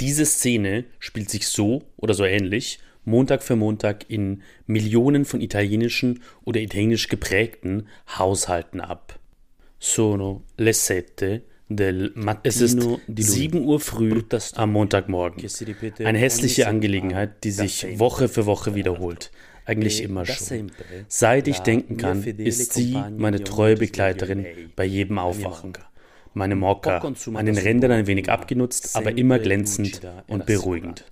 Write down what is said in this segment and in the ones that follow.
Diese Szene spielt sich so oder so ähnlich Montag für Montag in Millionen von italienischen oder italienisch geprägten Haushalten ab. Sono le sette del mattino es ist 7 Uhr früh am Montagmorgen. Eine hässliche Angelegenheit, die sich Woche für Woche wiederholt. Eigentlich immer schon. Seit ich denken kann, ist sie meine treue Begleiterin bei jedem Aufwachen. Meine Mokka, an den Rändern ein wenig abgenutzt, aber immer glänzend und beruhigend.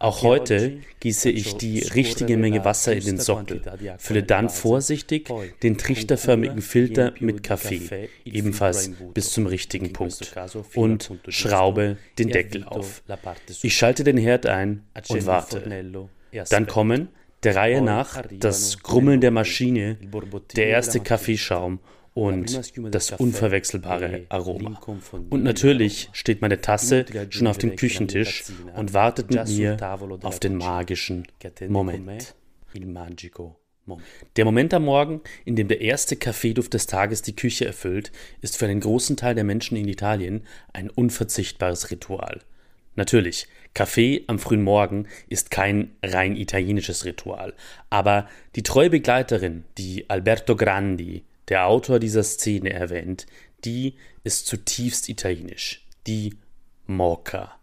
Auch heute gieße ich die richtige Menge Wasser in den Sockel, fülle dann vorsichtig den trichterförmigen Filter mit Kaffee, ebenfalls bis zum richtigen Punkt, und schraube den Deckel auf. Ich schalte den Herd ein und warte. Dann kommen, der Reihe nach, das Grummeln der Maschine, der erste Kaffeeschaum und das unverwechselbare Aroma. Und natürlich steht meine Tasse schon auf dem Küchentisch und wartet mit mir auf den magischen Moment. Der Moment am Morgen, in dem der erste Kaffeeduft des Tages die Küche erfüllt, ist für einen großen Teil der Menschen in Italien ein unverzichtbares Ritual. Natürlich, Kaffee am frühen Morgen ist kein rein italienisches Ritual, aber die treue Begleiterin, die Alberto Grandi, der Autor dieser Szene erwähnt, die ist zutiefst italienisch, die Morca.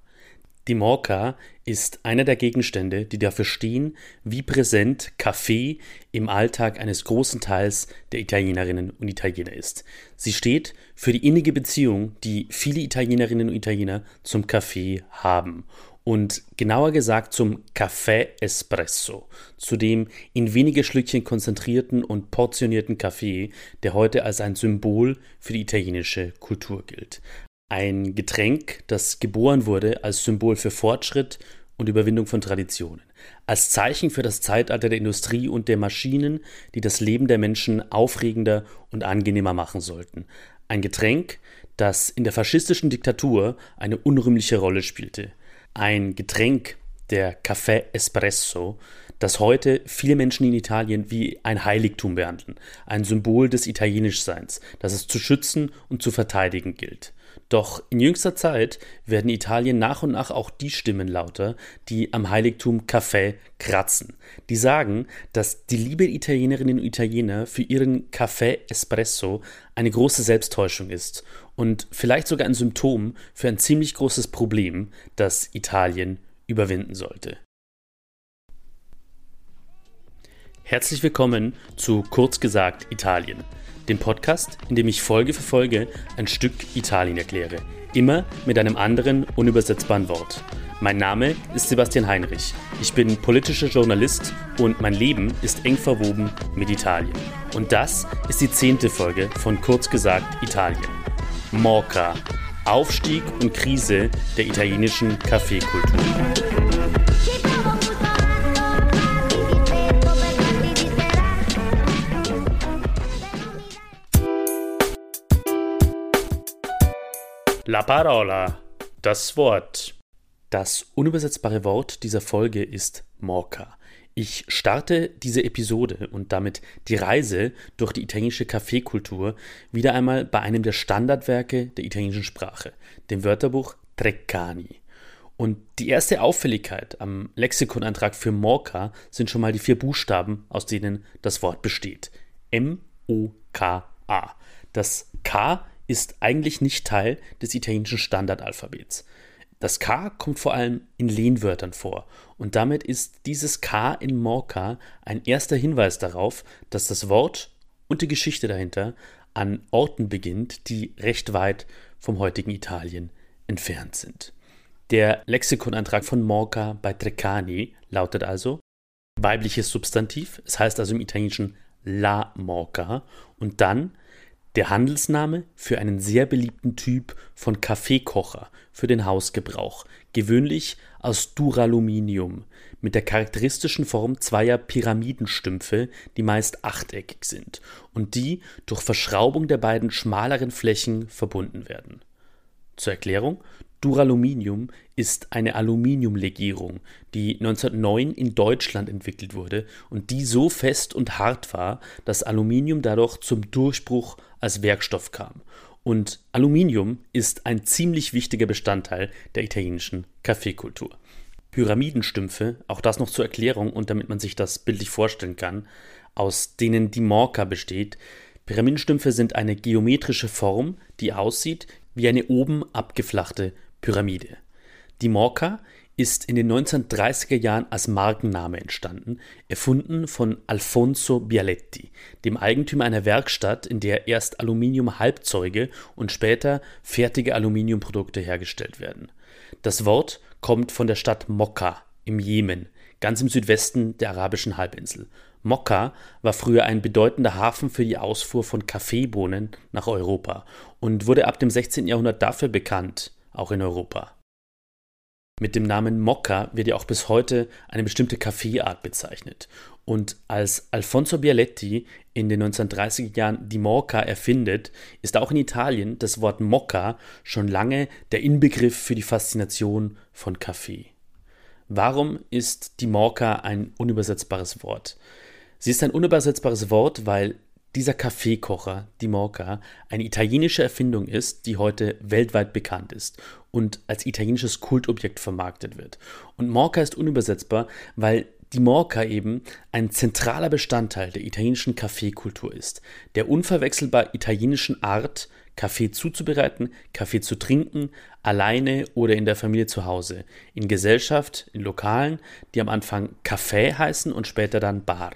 Die Morca ist einer der Gegenstände, die dafür stehen, wie präsent Kaffee im Alltag eines großen Teils der Italienerinnen und Italiener ist. Sie steht für die innige Beziehung, die viele Italienerinnen und Italiener zum Kaffee haben und genauer gesagt zum Café Espresso, zu dem in wenige Schlückchen konzentrierten und portionierten Kaffee, der heute als ein Symbol für die italienische Kultur gilt. Ein Getränk, das geboren wurde als Symbol für Fortschritt und Überwindung von Traditionen, als Zeichen für das Zeitalter der Industrie und der Maschinen, die das Leben der Menschen aufregender und angenehmer machen sollten. Ein Getränk, das in der faschistischen Diktatur eine unrühmliche Rolle spielte ein Getränk, der Café Espresso, das heute viele Menschen in Italien wie ein Heiligtum behandeln, ein Symbol des Italienischseins, das es zu schützen und zu verteidigen gilt. Doch in jüngster Zeit werden Italien nach und nach auch die Stimmen lauter, die am Heiligtum Kaffee kratzen. Die sagen, dass die Liebe Italienerinnen und Italiener für ihren Kaffee Espresso eine große Selbsttäuschung ist und vielleicht sogar ein Symptom für ein ziemlich großes Problem, das Italien überwinden sollte. Herzlich willkommen zu Kurz gesagt Italien dem Podcast, in dem ich Folge für Folge ein Stück Italien erkläre. Immer mit einem anderen, unübersetzbaren Wort. Mein Name ist Sebastian Heinrich. Ich bin politischer Journalist und mein Leben ist eng verwoben mit Italien. Und das ist die zehnte Folge von Kurz gesagt Italien. Morca. Aufstieg und Krise der italienischen Kaffeekultur. La parola, das Wort. Das unübersetzbare Wort dieser Folge ist Morca. Ich starte diese Episode und damit die Reise durch die italienische Kaffeekultur wieder einmal bei einem der Standardwerke der italienischen Sprache, dem Wörterbuch Treccani. Und die erste Auffälligkeit am Lexikonantrag für Morca sind schon mal die vier Buchstaben, aus denen das Wort besteht. M-O-K-A. Das K ist eigentlich nicht Teil des italienischen Standardalphabets. Das K kommt vor allem in Lehnwörtern vor und damit ist dieses K in Morca ein erster Hinweis darauf, dass das Wort und die Geschichte dahinter an Orten beginnt, die recht weit vom heutigen Italien entfernt sind. Der Lexikonantrag von Morca bei Treccani lautet also weibliches Substantiv, es heißt also im Italienischen la Morca und dann der Handelsname für einen sehr beliebten Typ von Kaffeekocher für den Hausgebrauch, gewöhnlich aus Duraluminium, mit der charakteristischen Form zweier Pyramidenstümpfe, die meist achteckig sind und die durch Verschraubung der beiden schmaleren Flächen verbunden werden. Zur Erklärung, Duraluminium ist eine Aluminiumlegierung, die 1909 in Deutschland entwickelt wurde und die so fest und hart war, dass Aluminium dadurch zum Durchbruch als Werkstoff kam. Und Aluminium ist ein ziemlich wichtiger Bestandteil der italienischen Kaffeekultur. Pyramidenstümpfe, auch das noch zur Erklärung und damit man sich das bildlich vorstellen kann, aus denen die Morka besteht. Pyramidenstümpfe sind eine geometrische Form, die aussieht wie eine oben abgeflachte Pyramide. Die Morka ist in den 1930er Jahren als Markenname entstanden, erfunden von Alfonso Bialetti, dem Eigentümer einer Werkstatt, in der erst Aluminium-Halbzeuge und später fertige Aluminiumprodukte hergestellt werden. Das Wort kommt von der Stadt Mokka im Jemen, ganz im Südwesten der arabischen Halbinsel. Mokka war früher ein bedeutender Hafen für die Ausfuhr von Kaffeebohnen nach Europa und wurde ab dem 16. Jahrhundert dafür bekannt, auch in Europa. Mit dem Namen Mokka wird ja auch bis heute eine bestimmte Kaffeeart bezeichnet. Und als Alfonso Bialetti in den 1930er Jahren die Mokka erfindet, ist auch in Italien das Wort Mokka schon lange der Inbegriff für die Faszination von Kaffee. Warum ist die Mokka ein unübersetzbares Wort? Sie ist ein unübersetzbares Wort, weil dieser Kaffeekocher, die Morca, eine italienische Erfindung ist, die heute weltweit bekannt ist und als italienisches Kultobjekt vermarktet wird. Und Morca ist unübersetzbar, weil die Morca eben ein zentraler Bestandteil der italienischen Kaffeekultur ist, der unverwechselbar italienischen Art, Kaffee zuzubereiten, Kaffee zu trinken, alleine oder in der Familie zu Hause, in Gesellschaft, in Lokalen, die am Anfang Café heißen und später dann Bar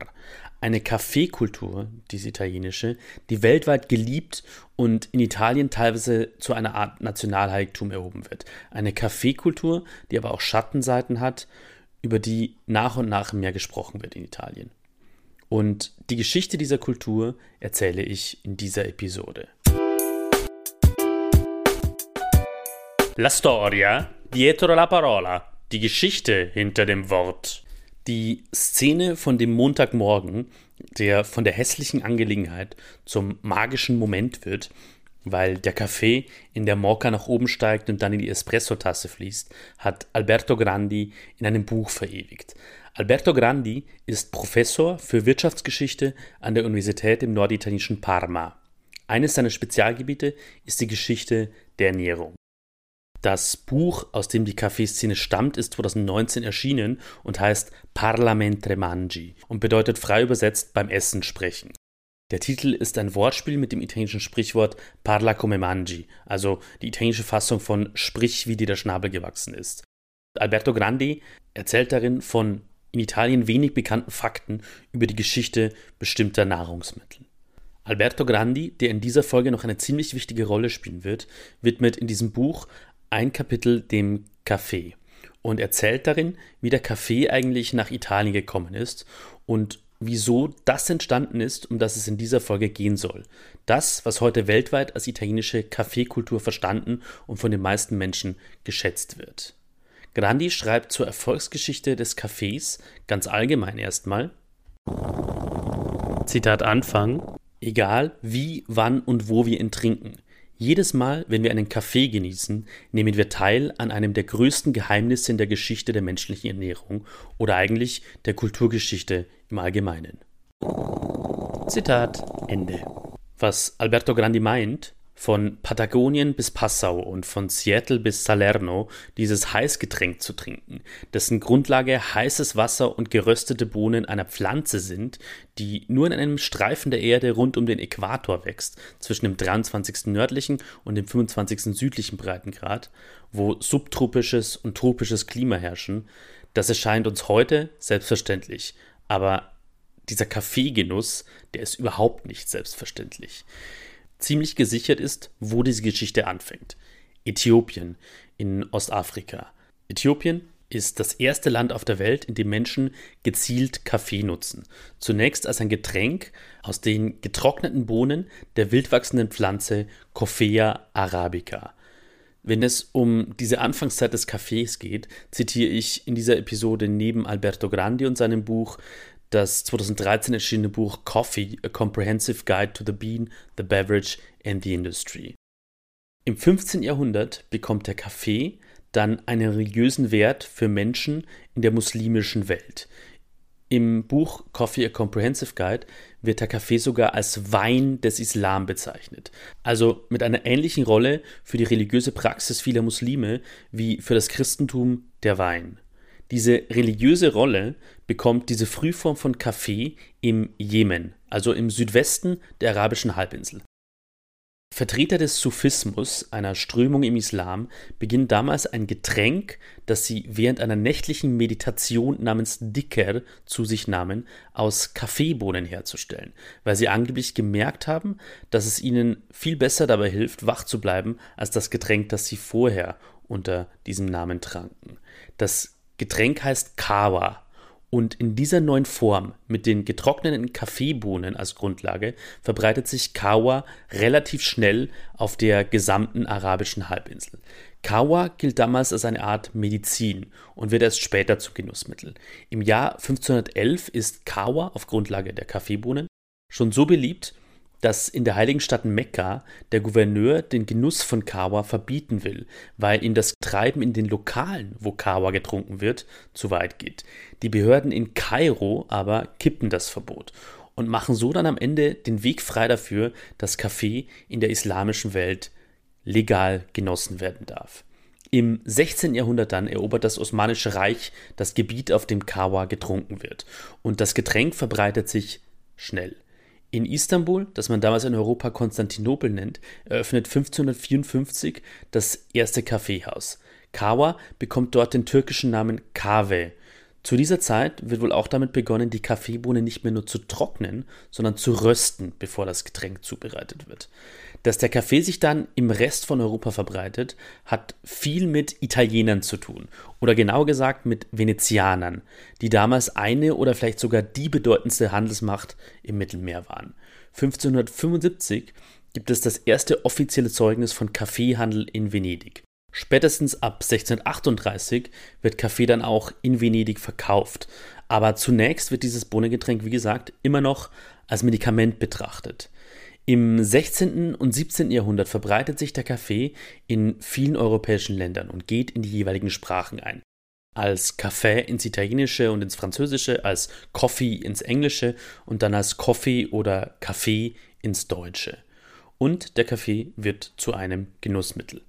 eine Kaffeekultur, diese italienische, die weltweit geliebt und in Italien teilweise zu einer Art Nationalheiligtum erhoben wird. Eine Kaffeekultur, die aber auch Schattenseiten hat, über die nach und nach mehr gesprochen wird in Italien. Und die Geschichte dieser Kultur erzähle ich in dieser Episode. La storia dietro la parola. Die Geschichte hinter dem Wort. Die Szene von dem Montagmorgen, der von der hässlichen Angelegenheit zum magischen Moment wird, weil der Kaffee in der Mokka nach oben steigt und dann in die Espressotasse fließt, hat Alberto Grandi in einem Buch verewigt. Alberto Grandi ist Professor für Wirtschaftsgeschichte an der Universität im norditalienischen Parma. Eines seiner Spezialgebiete ist die Geschichte der Ernährung. Das Buch, aus dem die Kaffeeszene stammt, ist 2019 erschienen und heißt Parlamente Mangi und bedeutet frei übersetzt beim Essen sprechen. Der Titel ist ein Wortspiel mit dem italienischen Sprichwort Parla come mangi, also die italienische Fassung von Sprich, wie dir der Schnabel gewachsen ist. Alberto Grandi erzählt darin von in Italien wenig bekannten Fakten über die Geschichte bestimmter Nahrungsmittel. Alberto Grandi, der in dieser Folge noch eine ziemlich wichtige Rolle spielen wird, widmet in diesem Buch ein Kapitel dem Kaffee und erzählt darin, wie der Kaffee eigentlich nach Italien gekommen ist und wieso das entstanden ist, um das es in dieser Folge gehen soll. Das, was heute weltweit als italienische Kaffeekultur verstanden und von den meisten Menschen geschätzt wird. Grandi schreibt zur Erfolgsgeschichte des Kaffees ganz allgemein erstmal. Zitat Anfang. Egal wie, wann und wo wir ihn trinken. Jedes Mal, wenn wir einen Kaffee genießen, nehmen wir teil an einem der größten Geheimnisse in der Geschichte der menschlichen Ernährung oder eigentlich der Kulturgeschichte im Allgemeinen. Zitat Ende. Was Alberto Grandi meint, von Patagonien bis Passau und von Seattle bis Salerno dieses Heißgetränk zu trinken, dessen Grundlage heißes Wasser und geröstete Bohnen einer Pflanze sind, die nur in einem Streifen der Erde rund um den Äquator wächst, zwischen dem 23. nördlichen und dem 25. südlichen Breitengrad, wo subtropisches und tropisches Klima herrschen, das erscheint uns heute selbstverständlich, aber dieser Kaffeegenuss, der ist überhaupt nicht selbstverständlich ziemlich gesichert ist, wo diese Geschichte anfängt. Äthiopien in Ostafrika. Äthiopien ist das erste Land auf der Welt, in dem Menschen gezielt Kaffee nutzen. Zunächst als ein Getränk aus den getrockneten Bohnen der wildwachsenden Pflanze Coffea arabica. Wenn es um diese Anfangszeit des Kaffees geht, zitiere ich in dieser Episode neben Alberto Grandi und seinem Buch das 2013 erschienene Buch Coffee, A Comprehensive Guide to the Bean, the Beverage and the Industry. Im 15. Jahrhundert bekommt der Kaffee dann einen religiösen Wert für Menschen in der muslimischen Welt. Im Buch Coffee a Comprehensive Guide wird der Kaffee sogar als Wein des Islam bezeichnet. Also mit einer ähnlichen Rolle für die religiöse Praxis vieler Muslime wie für das Christentum der Wein. Diese religiöse Rolle bekommt diese Frühform von Kaffee im Jemen, also im Südwesten der arabischen Halbinsel. Vertreter des Sufismus, einer Strömung im Islam, beginnen damals ein Getränk, das sie während einer nächtlichen Meditation namens Dicker zu sich nahmen, aus Kaffeebohnen herzustellen, weil sie angeblich gemerkt haben, dass es ihnen viel besser dabei hilft, wach zu bleiben, als das Getränk, das sie vorher unter diesem Namen tranken. Das Getränk heißt Kawa und in dieser neuen Form mit den getrockneten Kaffeebohnen als Grundlage verbreitet sich Kawa relativ schnell auf der gesamten arabischen Halbinsel. Kawa gilt damals als eine Art Medizin und wird erst später zum Genussmittel. Im Jahr 1511 ist Kawa auf Grundlage der Kaffeebohnen schon so beliebt, dass in der heiligen Stadt Mekka der Gouverneur den Genuss von Kawa verbieten will, weil ihm das Treiben in den Lokalen, wo Kawa getrunken wird, zu weit geht. Die Behörden in Kairo aber kippen das Verbot und machen so dann am Ende den Weg frei dafür, dass Kaffee in der islamischen Welt legal genossen werden darf. Im 16. Jahrhundert dann erobert das Osmanische Reich das Gebiet, auf dem Kawa getrunken wird. Und das Getränk verbreitet sich schnell. In Istanbul, das man damals in Europa Konstantinopel nennt, eröffnet 1554 das erste Kaffeehaus. Kawa bekommt dort den türkischen Namen Kave. Zu dieser Zeit wird wohl auch damit begonnen, die Kaffeebohne nicht mehr nur zu trocknen, sondern zu rösten, bevor das Getränk zubereitet wird. Dass der Kaffee sich dann im Rest von Europa verbreitet, hat viel mit Italienern zu tun. Oder genauer gesagt mit Venezianern, die damals eine oder vielleicht sogar die bedeutendste Handelsmacht im Mittelmeer waren. 1575 gibt es das erste offizielle Zeugnis von Kaffeehandel in Venedig. Spätestens ab 1638 wird Kaffee dann auch in Venedig verkauft. Aber zunächst wird dieses Bohnengetränk, wie gesagt, immer noch als Medikament betrachtet. Im 16. und 17. Jahrhundert verbreitet sich der Kaffee in vielen europäischen Ländern und geht in die jeweiligen Sprachen ein. Als Café ins Italienische und ins Französische, als Coffee ins Englische und dann als Coffee oder Kaffee ins Deutsche. Und der Kaffee wird zu einem Genussmittel.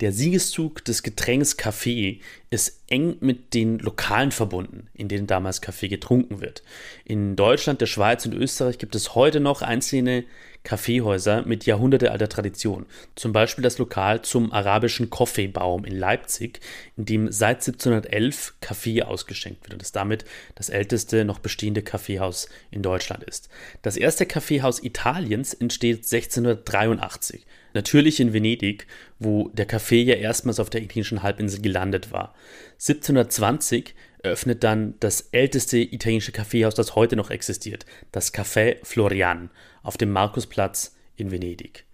Der Siegeszug des Getränks Kaffee ist eng mit den Lokalen verbunden, in denen damals Kaffee getrunken wird. In Deutschland, der Schweiz und Österreich gibt es heute noch einzelne Kaffeehäuser mit jahrhundertealter Tradition. Zum Beispiel das Lokal zum arabischen Kaffeebaum in Leipzig, in dem seit 1711 Kaffee ausgeschenkt wird und das damit das älteste noch bestehende Kaffeehaus in Deutschland ist. Das erste Kaffeehaus Italiens entsteht 1683. Natürlich in Venedig, wo der Kaffee ja erstmals auf der italienischen Halbinsel gelandet war. 1720 eröffnet dann das älteste italienische Kaffeehaus, das heute noch existiert, das Café Florian auf dem Markusplatz in Venedig.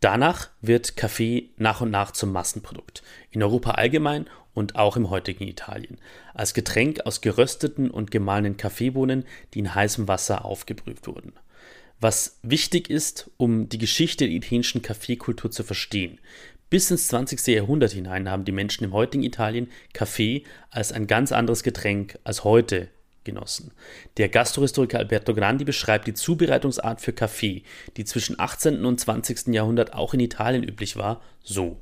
Danach wird Kaffee nach und nach zum Massenprodukt, in Europa allgemein und auch im heutigen Italien, als Getränk aus gerösteten und gemahlenen Kaffeebohnen, die in heißem Wasser aufgebrüht wurden. Was wichtig ist, um die Geschichte der italienischen Kaffeekultur zu verstehen. Bis ins 20. Jahrhundert hinein haben die Menschen im heutigen Italien Kaffee als ein ganz anderes Getränk als heute genossen. Der Gastrohistoriker Alberto Grandi beschreibt die Zubereitungsart für Kaffee, die zwischen 18. und 20. Jahrhundert auch in Italien üblich war, so.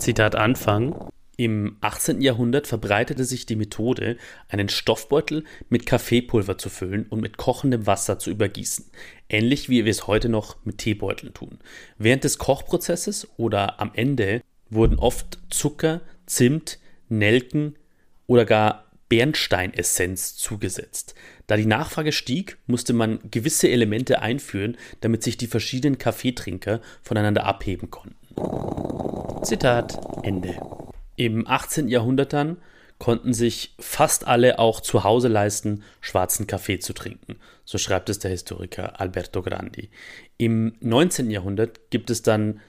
Zitat Anfang. Im 18. Jahrhundert verbreitete sich die Methode, einen Stoffbeutel mit Kaffeepulver zu füllen und mit kochendem Wasser zu übergießen, ähnlich wie wir es heute noch mit Teebeuteln tun. Während des Kochprozesses oder am Ende wurden oft Zucker, Zimt, Nelken oder gar Bernsteinessenz zugesetzt. Da die Nachfrage stieg, musste man gewisse Elemente einführen, damit sich die verschiedenen Kaffeetrinker voneinander abheben konnten. Zitat Ende. Im 18. Jahrhundert dann konnten sich fast alle auch zu Hause leisten, schwarzen Kaffee zu trinken. So schreibt es der Historiker Alberto Grandi. Im 19. Jahrhundert gibt es dann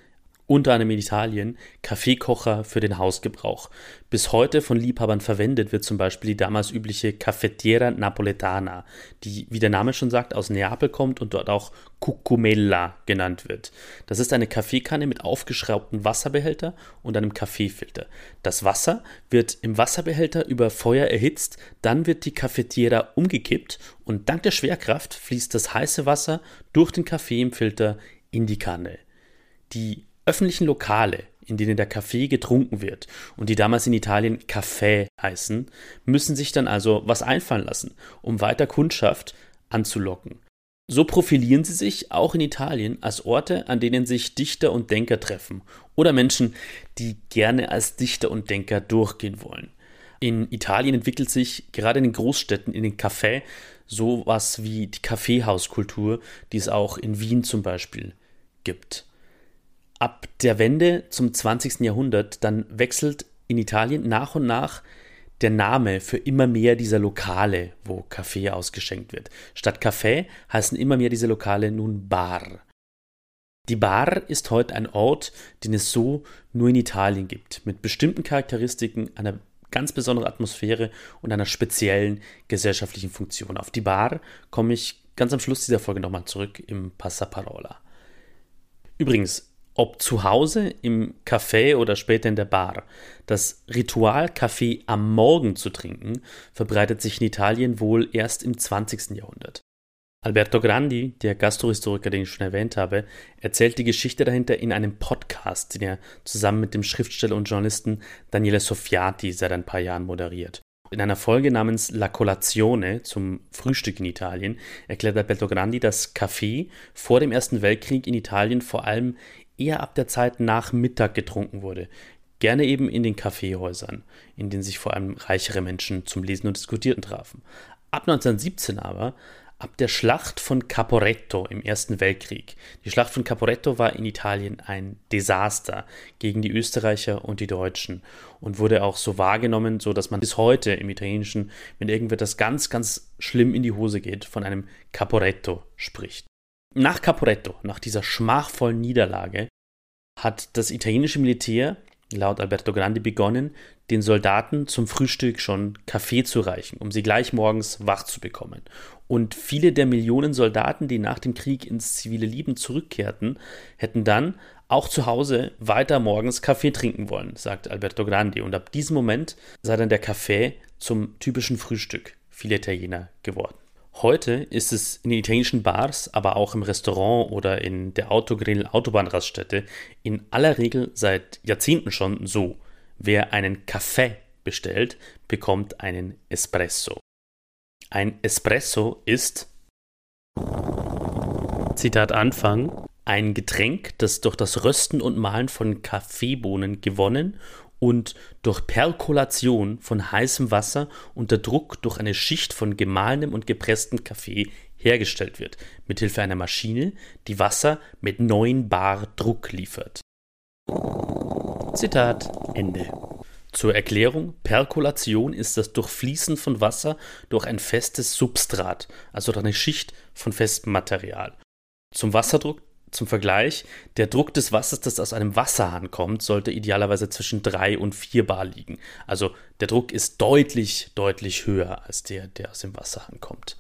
unter anderem in Italien, Kaffeekocher für den Hausgebrauch. Bis heute von Liebhabern verwendet wird zum Beispiel die damals übliche Caffettiera Napoletana, die, wie der Name schon sagt, aus Neapel kommt und dort auch Cucumella genannt wird. Das ist eine Kaffeekanne mit aufgeschraubtem Wasserbehälter und einem Kaffeefilter. Das Wasser wird im Wasserbehälter über Feuer erhitzt, dann wird die Caffettiera umgekippt und dank der Schwerkraft fließt das heiße Wasser durch den Kaffee im Filter in die Kanne. Die öffentlichen Lokale, in denen der Kaffee getrunken wird und die damals in Italien Café heißen, müssen sich dann also was einfallen lassen, um weiter Kundschaft anzulocken. So profilieren sie sich auch in Italien als Orte, an denen sich Dichter und Denker treffen oder Menschen, die gerne als Dichter und Denker durchgehen wollen. In Italien entwickelt sich gerade in den Großstädten, in den Cafés, sowas wie die Kaffeehauskultur, die es auch in Wien zum Beispiel gibt ab der Wende zum 20. Jahrhundert, dann wechselt in Italien nach und nach der Name für immer mehr dieser Lokale, wo Kaffee ausgeschenkt wird. Statt Café heißen immer mehr diese Lokale nun Bar. Die Bar ist heute ein Ort, den es so nur in Italien gibt, mit bestimmten Charakteristiken, einer ganz besonderen Atmosphäre und einer speziellen gesellschaftlichen Funktion. Auf die Bar komme ich ganz am Schluss dieser Folge nochmal zurück im Passaparola. Übrigens, ob zu Hause, im Café oder später in der Bar. Das Ritual, Kaffee am Morgen zu trinken, verbreitet sich in Italien wohl erst im 20. Jahrhundert. Alberto Grandi, der Gastrohistoriker, den ich schon erwähnt habe, erzählt die Geschichte dahinter in einem Podcast, den er zusammen mit dem Schriftsteller und Journalisten Daniele Soffiati seit ein paar Jahren moderiert. In einer Folge namens La Colazione zum Frühstück in Italien erklärt Alberto Grandi, dass Kaffee vor dem Ersten Weltkrieg in Italien vor allem eher ab der Zeit nach Mittag getrunken wurde. Gerne eben in den Kaffeehäusern, in denen sich vor allem reichere Menschen zum Lesen und Diskutieren trafen. Ab 1917 aber, ab der Schlacht von Caporetto im Ersten Weltkrieg. Die Schlacht von Caporetto war in Italien ein Desaster gegen die Österreicher und die Deutschen und wurde auch so wahrgenommen, so dass man bis heute im Italienischen, wenn irgendetwas ganz, ganz schlimm in die Hose geht, von einem Caporetto spricht. Nach Caporetto, nach dieser schmachvollen Niederlage, hat das italienische Militär laut Alberto Grandi begonnen, den Soldaten zum Frühstück schon Kaffee zu reichen, um sie gleich morgens wach zu bekommen. Und viele der Millionen Soldaten, die nach dem Krieg ins zivile Leben zurückkehrten, hätten dann auch zu Hause weiter morgens Kaffee trinken wollen, sagt Alberto Grandi. Und ab diesem Moment sei dann der Kaffee zum typischen Frühstück vieler Italiener geworden. Heute ist es in den italienischen Bars, aber auch im Restaurant oder in der Autogrill Autobahnraststätte in aller Regel seit Jahrzehnten schon so. Wer einen Kaffee bestellt, bekommt einen Espresso. Ein Espresso ist Zitat Anfang ein Getränk, das durch das Rösten und Mahlen von Kaffeebohnen gewonnen und durch Perkolation von heißem Wasser unter Druck durch eine Schicht von gemahlenem und gepresstem Kaffee hergestellt wird, mithilfe einer Maschine, die Wasser mit 9 Bar Druck liefert. Zitat Ende. Zur Erklärung, Perkolation ist das Durchfließen von Wasser durch ein festes Substrat, also durch eine Schicht von festem Material. Zum Wasserdruck zum Vergleich, der Druck des Wassers, das aus einem Wasserhahn kommt, sollte idealerweise zwischen 3 und 4 Bar liegen. Also der Druck ist deutlich, deutlich höher als der, der aus dem Wasserhahn kommt.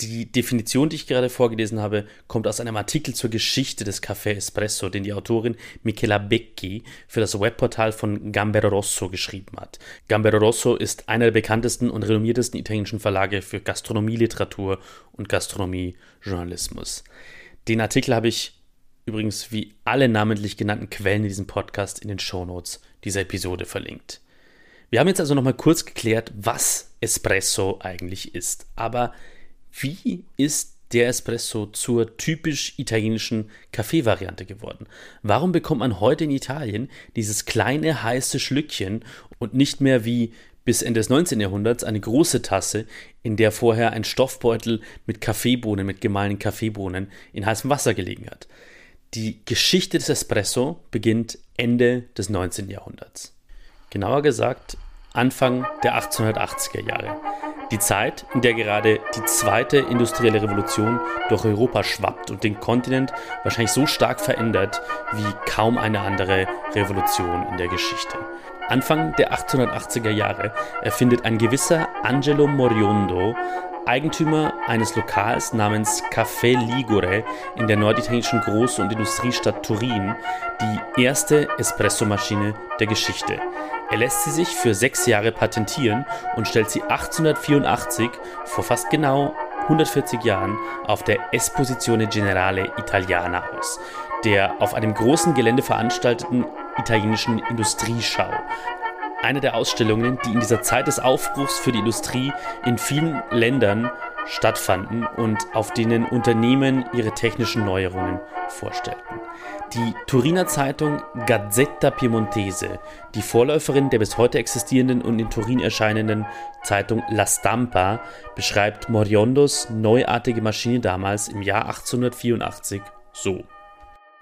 Die Definition, die ich gerade vorgelesen habe, kommt aus einem Artikel zur Geschichte des Café Espresso, den die Autorin Michela Becchi für das Webportal von Gambero Rosso geschrieben hat. Gambero Rosso ist einer der bekanntesten und renommiertesten italienischen Verlage für Gastronomieliteratur und Gastronomiejournalismus. Den Artikel habe ich übrigens wie alle namentlich genannten Quellen in diesem Podcast in den Shownotes dieser Episode verlinkt. Wir haben jetzt also nochmal kurz geklärt, was Espresso eigentlich ist. Aber wie ist der Espresso zur typisch italienischen Kaffeevariante geworden? Warum bekommt man heute in Italien dieses kleine heiße Schlückchen und nicht mehr wie bis Ende des 19. Jahrhunderts eine große Tasse, in der vorher ein Stoffbeutel mit Kaffeebohnen, mit gemahlenen Kaffeebohnen in heißem Wasser gelegen hat. Die Geschichte des Espresso beginnt Ende des 19. Jahrhunderts. Genauer gesagt Anfang der 1880er Jahre. Die Zeit, in der gerade die zweite industrielle Revolution durch Europa schwappt und den Kontinent wahrscheinlich so stark verändert wie kaum eine andere Revolution in der Geschichte. Anfang der 1880er Jahre erfindet ein gewisser Angelo Moriondo, Eigentümer eines Lokals namens Café Ligure in der norditalienischen Groß- und Industriestadt Turin, die erste Espressomaschine der Geschichte. Er lässt sie sich für sechs Jahre patentieren und stellt sie 1884, vor fast genau 140 Jahren, auf der Esposizione Generale Italiana aus, der auf einem großen Gelände veranstalteten italienischen Industrieschau. Eine der Ausstellungen, die in dieser Zeit des Aufbruchs für die Industrie in vielen Ländern stattfanden und auf denen Unternehmen ihre technischen Neuerungen vorstellten. Die Turiner Zeitung Gazzetta Piemontese, die Vorläuferin der bis heute existierenden und in Turin erscheinenden Zeitung La Stampa, beschreibt Moriondos neuartige Maschine damals im Jahr 1884 so.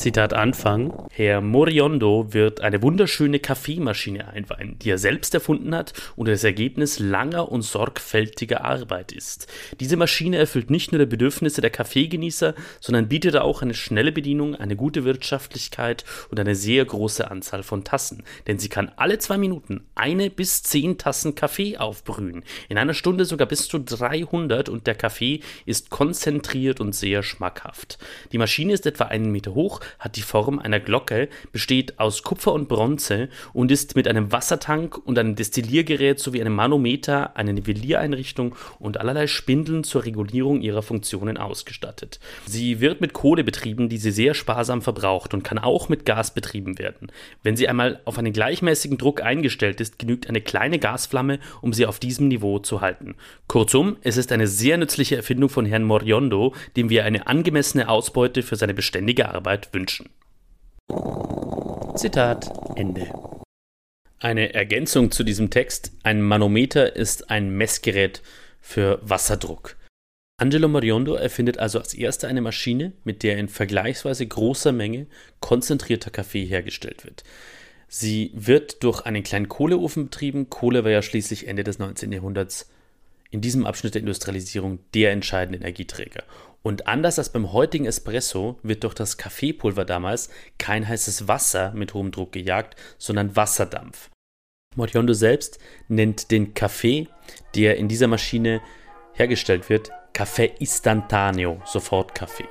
Zitat Anfang. Herr Moriondo wird eine wunderschöne Kaffeemaschine einweihen, die er selbst erfunden hat und das Ergebnis langer und sorgfältiger Arbeit ist. Diese Maschine erfüllt nicht nur die Bedürfnisse der Kaffeegenießer, sondern bietet auch eine schnelle Bedienung, eine gute Wirtschaftlichkeit und eine sehr große Anzahl von Tassen, denn sie kann alle zwei Minuten eine bis zehn Tassen Kaffee aufbrühen, in einer Stunde sogar bis zu 300 und der Kaffee ist konzentriert und sehr schmackhaft. Die Maschine ist etwa einen Meter hoch, hat die Form einer Glocke, besteht aus Kupfer und Bronze und ist mit einem Wassertank und einem Destilliergerät sowie einem Manometer, einer Nivelliereinrichtung und allerlei Spindeln zur Regulierung ihrer Funktionen ausgestattet. Sie wird mit Kohle betrieben, die sie sehr sparsam verbraucht und kann auch mit Gas betrieben werden. Wenn sie einmal auf einen gleichmäßigen Druck eingestellt ist, genügt eine kleine Gasflamme, um sie auf diesem Niveau zu halten. Kurzum, es ist eine sehr nützliche Erfindung von Herrn Moriondo, dem wir eine angemessene Ausbeute für seine beständige Arbeit wünschen wünschen. Zitat Ende. Eine Ergänzung zu diesem Text: Ein Manometer ist ein Messgerät für Wasserdruck. Angelo Moriondo erfindet also als erster eine Maschine, mit der in vergleichsweise großer Menge konzentrierter Kaffee hergestellt wird. Sie wird durch einen kleinen Kohleofen betrieben. Kohle war ja schließlich Ende des 19. Jahrhunderts in diesem Abschnitt der Industrialisierung der entscheidende Energieträger. Und anders als beim heutigen Espresso wird durch das Kaffeepulver damals kein heißes Wasser mit hohem Druck gejagt, sondern Wasserdampf. Moriondo selbst nennt den Kaffee, der in dieser Maschine hergestellt wird, Café Istantaneo, Sofortkaffee.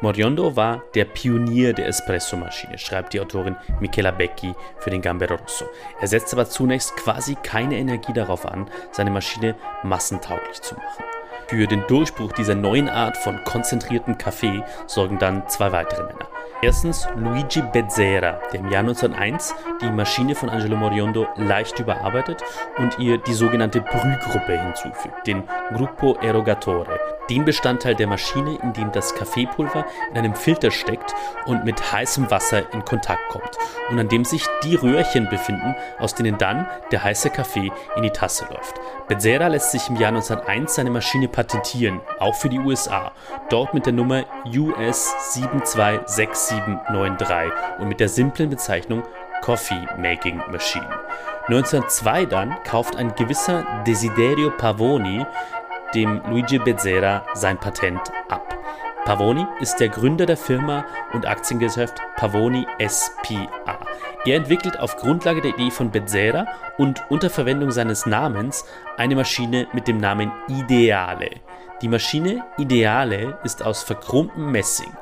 Moriondo war der Pionier der Espresso-Maschine, schreibt die Autorin Michela Becchi für den Gambero Rosso. Er setzt aber zunächst quasi keine Energie darauf an, seine Maschine massentauglich zu machen. Für den Durchbruch dieser neuen Art von konzentriertem Kaffee sorgen dann zwei weitere Männer. Erstens Luigi Bezzera, der im Jahr 1901 die Maschine von Angelo Moriondo leicht überarbeitet und ihr die sogenannte Brühgruppe hinzufügt, den Gruppo Erogatore, den Bestandteil der Maschine, in dem das Kaffeepulver in einem Filter steckt und mit heißem Wasser in Kontakt kommt und an dem sich die Röhrchen befinden, aus denen dann der heiße Kaffee in die Tasse läuft. Bezzera lässt sich im Jahr 1901 seine Maschine patentieren, auch für die USA, dort mit der Nummer US 726793 und mit der simplen Bezeichnung Coffee Making Machine. 1902 dann kauft ein gewisser Desiderio Pavoni dem Luigi Bezzera sein Patent ab. Pavoni ist der Gründer der Firma und Aktiengesellschaft Pavoni SPA. Er entwickelt auf Grundlage der Idee von Bezzera und unter Verwendung seines Namens eine Maschine mit dem Namen Ideale. Die Maschine Ideale ist aus verchromtem Messing.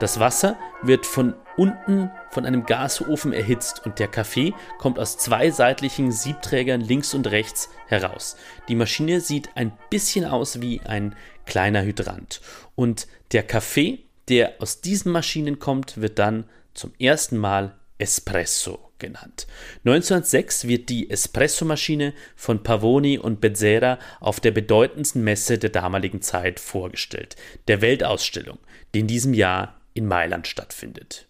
Das Wasser wird von unten von einem Gasofen erhitzt und der Kaffee kommt aus zwei seitlichen Siebträgern links und rechts heraus. Die Maschine sieht ein bisschen aus wie ein kleiner Hydrant. Und der Kaffee, der aus diesen Maschinen kommt, wird dann zum ersten Mal Espresso genannt. 1906 wird die Espressomaschine von Pavoni und Bezzera auf der bedeutendsten Messe der damaligen Zeit vorgestellt, der Weltausstellung, die in diesem Jahr in Mailand stattfindet.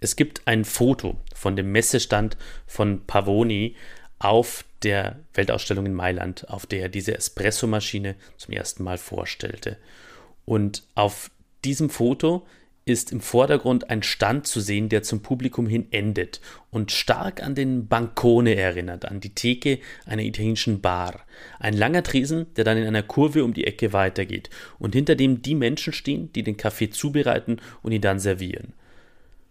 Es gibt ein Foto von dem Messestand von Pavoni auf der Weltausstellung in Mailand, auf der er diese Espressomaschine zum ersten Mal vorstellte. Und auf diesem Foto ist im Vordergrund ein Stand zu sehen, der zum Publikum hin endet und stark an den Bancone erinnert, an die Theke einer italienischen Bar. Ein langer Tresen, der dann in einer Kurve um die Ecke weitergeht und hinter dem die Menschen stehen, die den Kaffee zubereiten und ihn dann servieren.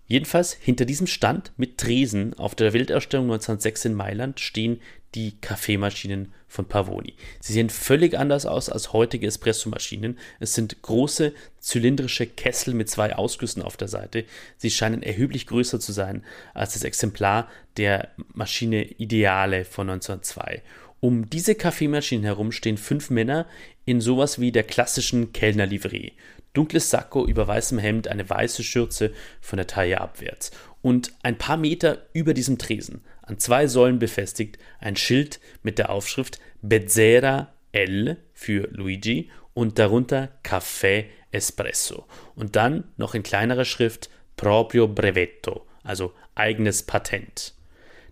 Jedenfalls hinter diesem Stand mit Tresen auf der Weltausstellung 1906 in Mailand stehen die Kaffeemaschinen von Pavoni. Sie sehen völlig anders aus als heutige Espressomaschinen. Es sind große zylindrische Kessel mit zwei Ausgüssen auf der Seite. Sie scheinen erheblich größer zu sein als das Exemplar der Maschine Ideale von 1902. Um diese Kaffeemaschinen herum stehen fünf Männer in sowas wie der klassischen Kellnerlivree dunkles Sakko über weißem Hemd, eine weiße Schürze von der Taille abwärts. Und ein paar Meter über diesem Tresen, an zwei Säulen befestigt, ein Schild mit der Aufschrift Bezzera L für Luigi und darunter Café Espresso. Und dann noch in kleinerer Schrift Proprio Brevetto, also eigenes Patent.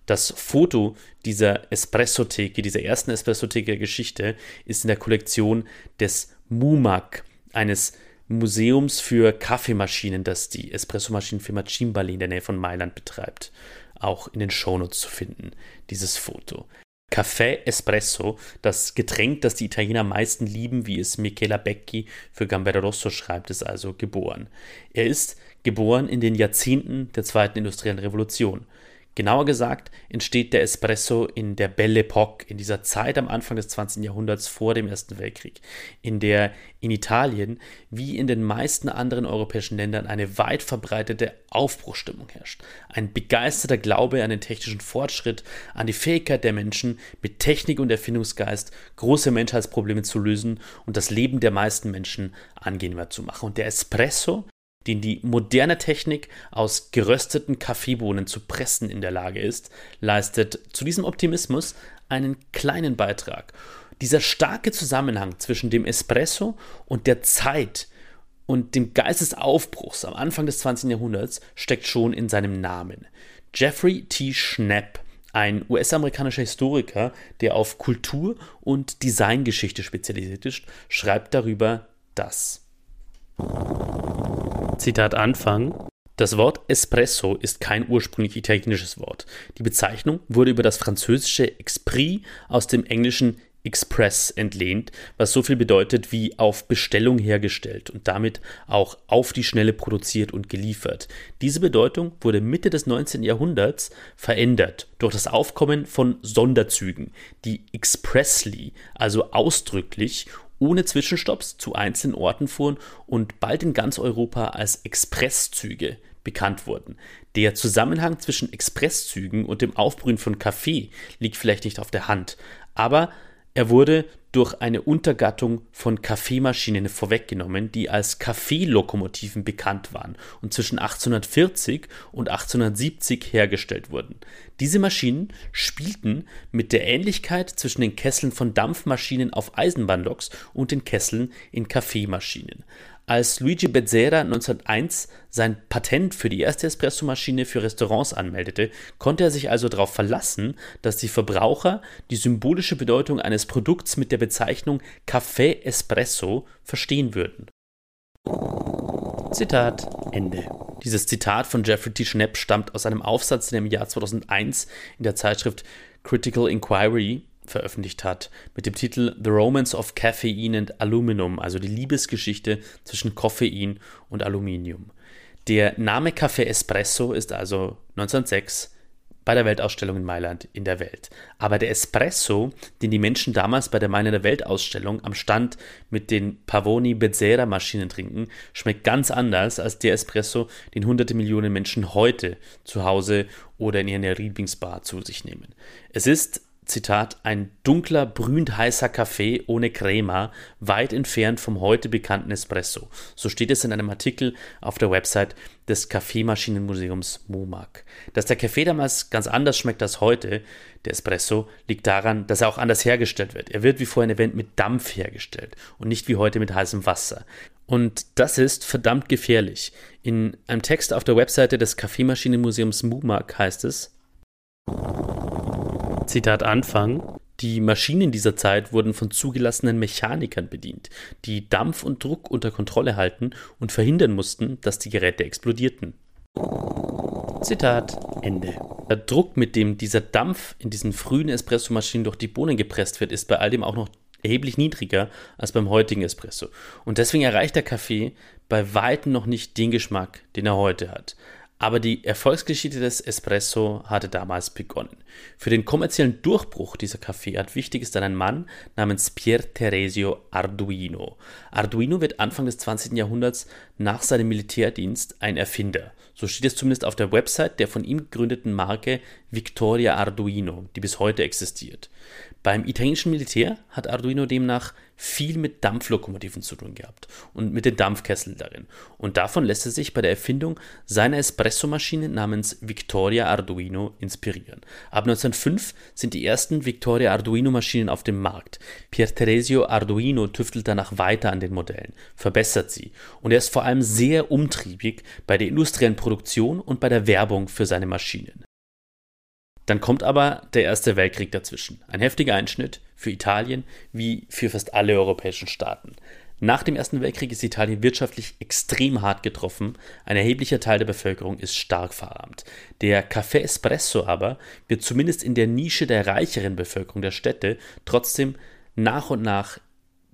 Das Foto dieser Espressotheke, dieser ersten Espressotheke der Geschichte, ist in der Kollektion des MUMAC, eines Museums für Kaffeemaschinen, das die Espressomaschinenfirma Cimbali in der Nähe von Mailand betreibt, auch in den Shownotes zu finden, dieses Foto. Café Espresso, das Getränk, das die Italiener am meisten lieben, wie es Michela Becchi für Gambero Rosso schreibt, ist also geboren. Er ist geboren in den Jahrzehnten der zweiten industriellen Revolution. Genauer gesagt entsteht der Espresso in der Belle Époque, in dieser Zeit am Anfang des 20. Jahrhunderts vor dem Ersten Weltkrieg, in der in Italien wie in den meisten anderen europäischen Ländern eine weit verbreitete Aufbruchstimmung herrscht. Ein begeisterter Glaube an den technischen Fortschritt, an die Fähigkeit der Menschen, mit Technik und Erfindungsgeist große Menschheitsprobleme zu lösen und das Leben der meisten Menschen angenehmer zu machen. Und der Espresso den die moderne Technik aus gerösteten Kaffeebohnen zu pressen in der Lage ist, leistet zu diesem Optimismus einen kleinen Beitrag. Dieser starke Zusammenhang zwischen dem Espresso und der Zeit und dem Geist des Aufbruchs am Anfang des 20. Jahrhunderts steckt schon in seinem Namen. Jeffrey T. Schnapp, ein US-amerikanischer Historiker, der auf Kultur- und Designgeschichte spezialisiert ist, schreibt darüber das. Zitat Anfang. Das Wort Espresso ist kein ursprünglich italienisches Wort. Die Bezeichnung wurde über das französische Esprit aus dem englischen Express entlehnt, was so viel bedeutet wie auf Bestellung hergestellt und damit auch auf die Schnelle produziert und geliefert. Diese Bedeutung wurde Mitte des 19. Jahrhunderts verändert durch das Aufkommen von Sonderzügen, die expressly, also ausdrücklich ohne Zwischenstopps zu einzelnen Orten fuhren und bald in ganz Europa als Expresszüge bekannt wurden. Der Zusammenhang zwischen Expresszügen und dem Aufbrühen von Kaffee liegt vielleicht nicht auf der Hand, aber er wurde durch eine Untergattung von Kaffeemaschinen vorweggenommen, die als Kaffeelokomotiven bekannt waren und zwischen 1840 und 1870 hergestellt wurden. Diese Maschinen spielten mit der Ähnlichkeit zwischen den Kesseln von Dampfmaschinen auf Eisenbahnloks und den Kesseln in Kaffeemaschinen. Als Luigi Bezzera 1901 sein Patent für die erste Espressomaschine für Restaurants anmeldete, konnte er sich also darauf verlassen, dass die Verbraucher die symbolische Bedeutung eines Produkts mit der Bezeichnung Café Espresso verstehen würden. Zitat Ende. Dieses Zitat von Jeffrey T. Schnapp stammt aus einem Aufsatz, den er im Jahr 2001 in der Zeitschrift Critical Inquiry veröffentlicht hat, mit dem Titel The Romance of Caffeine and Aluminum, also die Liebesgeschichte zwischen Koffein und Aluminium. Der Name Café Espresso ist also 1906 bei der Weltausstellung in Mailand in der Welt. Aber der Espresso, den die Menschen damals bei der Mailänder Weltausstellung am Stand mit den Pavoni Bezzera Maschinen trinken, schmeckt ganz anders als der Espresso, den hunderte Millionen Menschen heute zu Hause oder in ihrer Lieblingsbar zu sich nehmen. Es ist Zitat, ein dunkler, brühend heißer Kaffee ohne Crema, weit entfernt vom heute bekannten Espresso. So steht es in einem Artikel auf der Website des Kaffeemaschinenmuseums MUMAG. Dass der Kaffee damals ganz anders schmeckt als heute, der Espresso, liegt daran, dass er auch anders hergestellt wird. Er wird wie vorhin erwähnt mit Dampf hergestellt und nicht wie heute mit heißem Wasser. Und das ist verdammt gefährlich. In einem Text auf der Webseite des Kaffeemaschinenmuseums MUMAG heißt es, Zitat Anfang. Die Maschinen dieser Zeit wurden von zugelassenen Mechanikern bedient, die Dampf und Druck unter Kontrolle halten und verhindern mussten, dass die Geräte explodierten. Zitat Ende. Der Druck, mit dem dieser Dampf in diesen frühen Espressomaschinen durch die Bohnen gepresst wird, ist bei all dem auch noch erheblich niedriger als beim heutigen Espresso. Und deswegen erreicht der Kaffee bei weitem noch nicht den Geschmack, den er heute hat. Aber die Erfolgsgeschichte des Espresso hatte damals begonnen. Für den kommerziellen Durchbruch dieser Kaffeeart wichtig ist dann ein Mann namens Pier Teresio Arduino. Arduino wird Anfang des 20. Jahrhunderts nach seinem Militärdienst ein Erfinder. So steht es zumindest auf der Website der von ihm gegründeten Marke Victoria Arduino, die bis heute existiert. Beim italienischen Militär hat Arduino demnach viel mit Dampflokomotiven zu tun gehabt und mit den Dampfkesseln darin. Und davon lässt er sich bei der Erfindung seiner Espressomaschine namens Victoria Arduino inspirieren. Ab 1905 sind die ersten Victoria Arduino Maschinen auf dem Markt. Pier Teresio Arduino tüftelt danach weiter an den Modellen, verbessert sie und er ist vor allem sehr umtriebig bei der industriellen Produktion und bei der Werbung für seine Maschinen. Dann kommt aber der Erste Weltkrieg dazwischen. Ein heftiger Einschnitt für Italien wie für fast alle europäischen Staaten. Nach dem Ersten Weltkrieg ist Italien wirtschaftlich extrem hart getroffen. Ein erheblicher Teil der Bevölkerung ist stark verarmt. Der Café Espresso aber wird zumindest in der Nische der reicheren Bevölkerung der Städte trotzdem nach und nach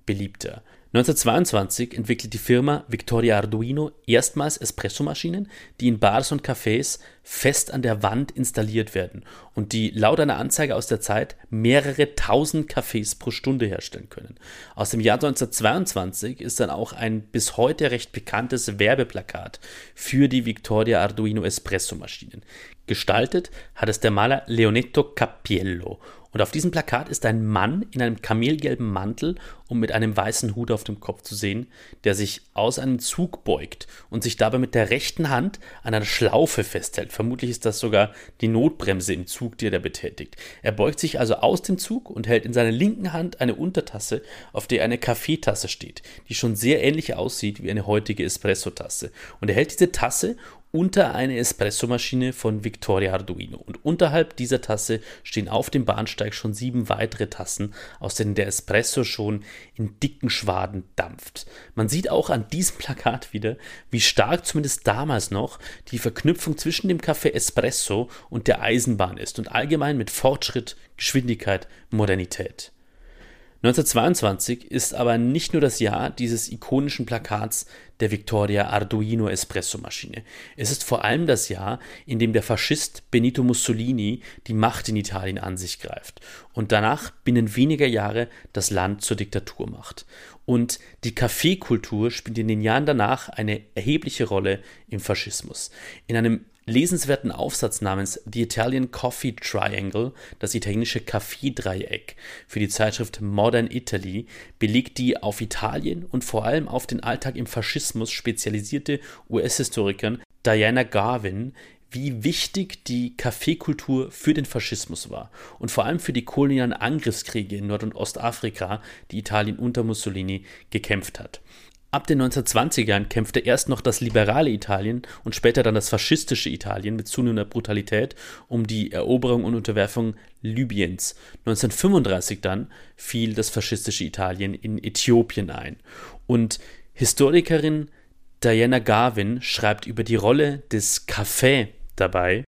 beliebter. 1922 entwickelt die Firma Victoria Arduino erstmals Espressomaschinen, die in Bars und Cafés fest an der Wand installiert werden und die laut einer Anzeige aus der Zeit mehrere tausend Kaffees pro Stunde herstellen können. Aus dem Jahr 1922 ist dann auch ein bis heute recht bekanntes Werbeplakat für die Victoria Arduino Espressomaschinen. Gestaltet hat es der Maler Leonetto Cappiello und auf diesem Plakat ist ein Mann in einem kamelgelben Mantel und mit einem weißen Hut auf dem Kopf zu sehen, der sich aus einem Zug beugt und sich dabei mit der rechten Hand an einer Schlaufe festhält. Vermutlich ist das sogar die Notbremse im Zug, die er da betätigt. Er beugt sich also aus dem Zug und hält in seiner linken Hand eine Untertasse, auf der eine Kaffeetasse steht, die schon sehr ähnlich aussieht wie eine heutige Espressotasse. Und er hält diese Tasse unter eine Espressomaschine von Victoria Arduino. Und unterhalb dieser Tasse stehen auf dem Bahnsteig schon sieben weitere Tassen, aus denen der Espresso schon in dicken Schwaden dampft. Man sieht auch an diesem Plakat wieder, wie stark zumindest damals noch die Verknüpfung zwischen dem Café Espresso und der Eisenbahn ist und allgemein mit Fortschritt, Geschwindigkeit, Modernität. 1922 ist aber nicht nur das Jahr dieses ikonischen Plakats der Victoria Arduino Espresso Maschine. Es ist vor allem das Jahr, in dem der Faschist Benito Mussolini die Macht in Italien an sich greift und danach binnen weniger Jahre das Land zur Diktatur macht. Und die Kaffeekultur spielt in den Jahren danach eine erhebliche Rolle im Faschismus. In einem lesenswerten Aufsatz namens The Italian Coffee Triangle, das italienische Kaffeedreieck, für die Zeitschrift Modern Italy, belegt die auf Italien und vor allem auf den Alltag im Faschismus spezialisierte US-Historikerin Diana Garvin, wie wichtig die Kaffeekultur für den Faschismus war und vor allem für die kolonialen Angriffskriege in Nord- und Ostafrika, die Italien unter Mussolini gekämpft hat. Ab den 1920ern kämpfte erst noch das liberale Italien und später dann das faschistische Italien mit zunehmender Brutalität um die Eroberung und Unterwerfung Libyens. 1935 dann fiel das faschistische Italien in Äthiopien ein. Und Historikerin Diana Garvin schreibt über die Rolle des Café dabei.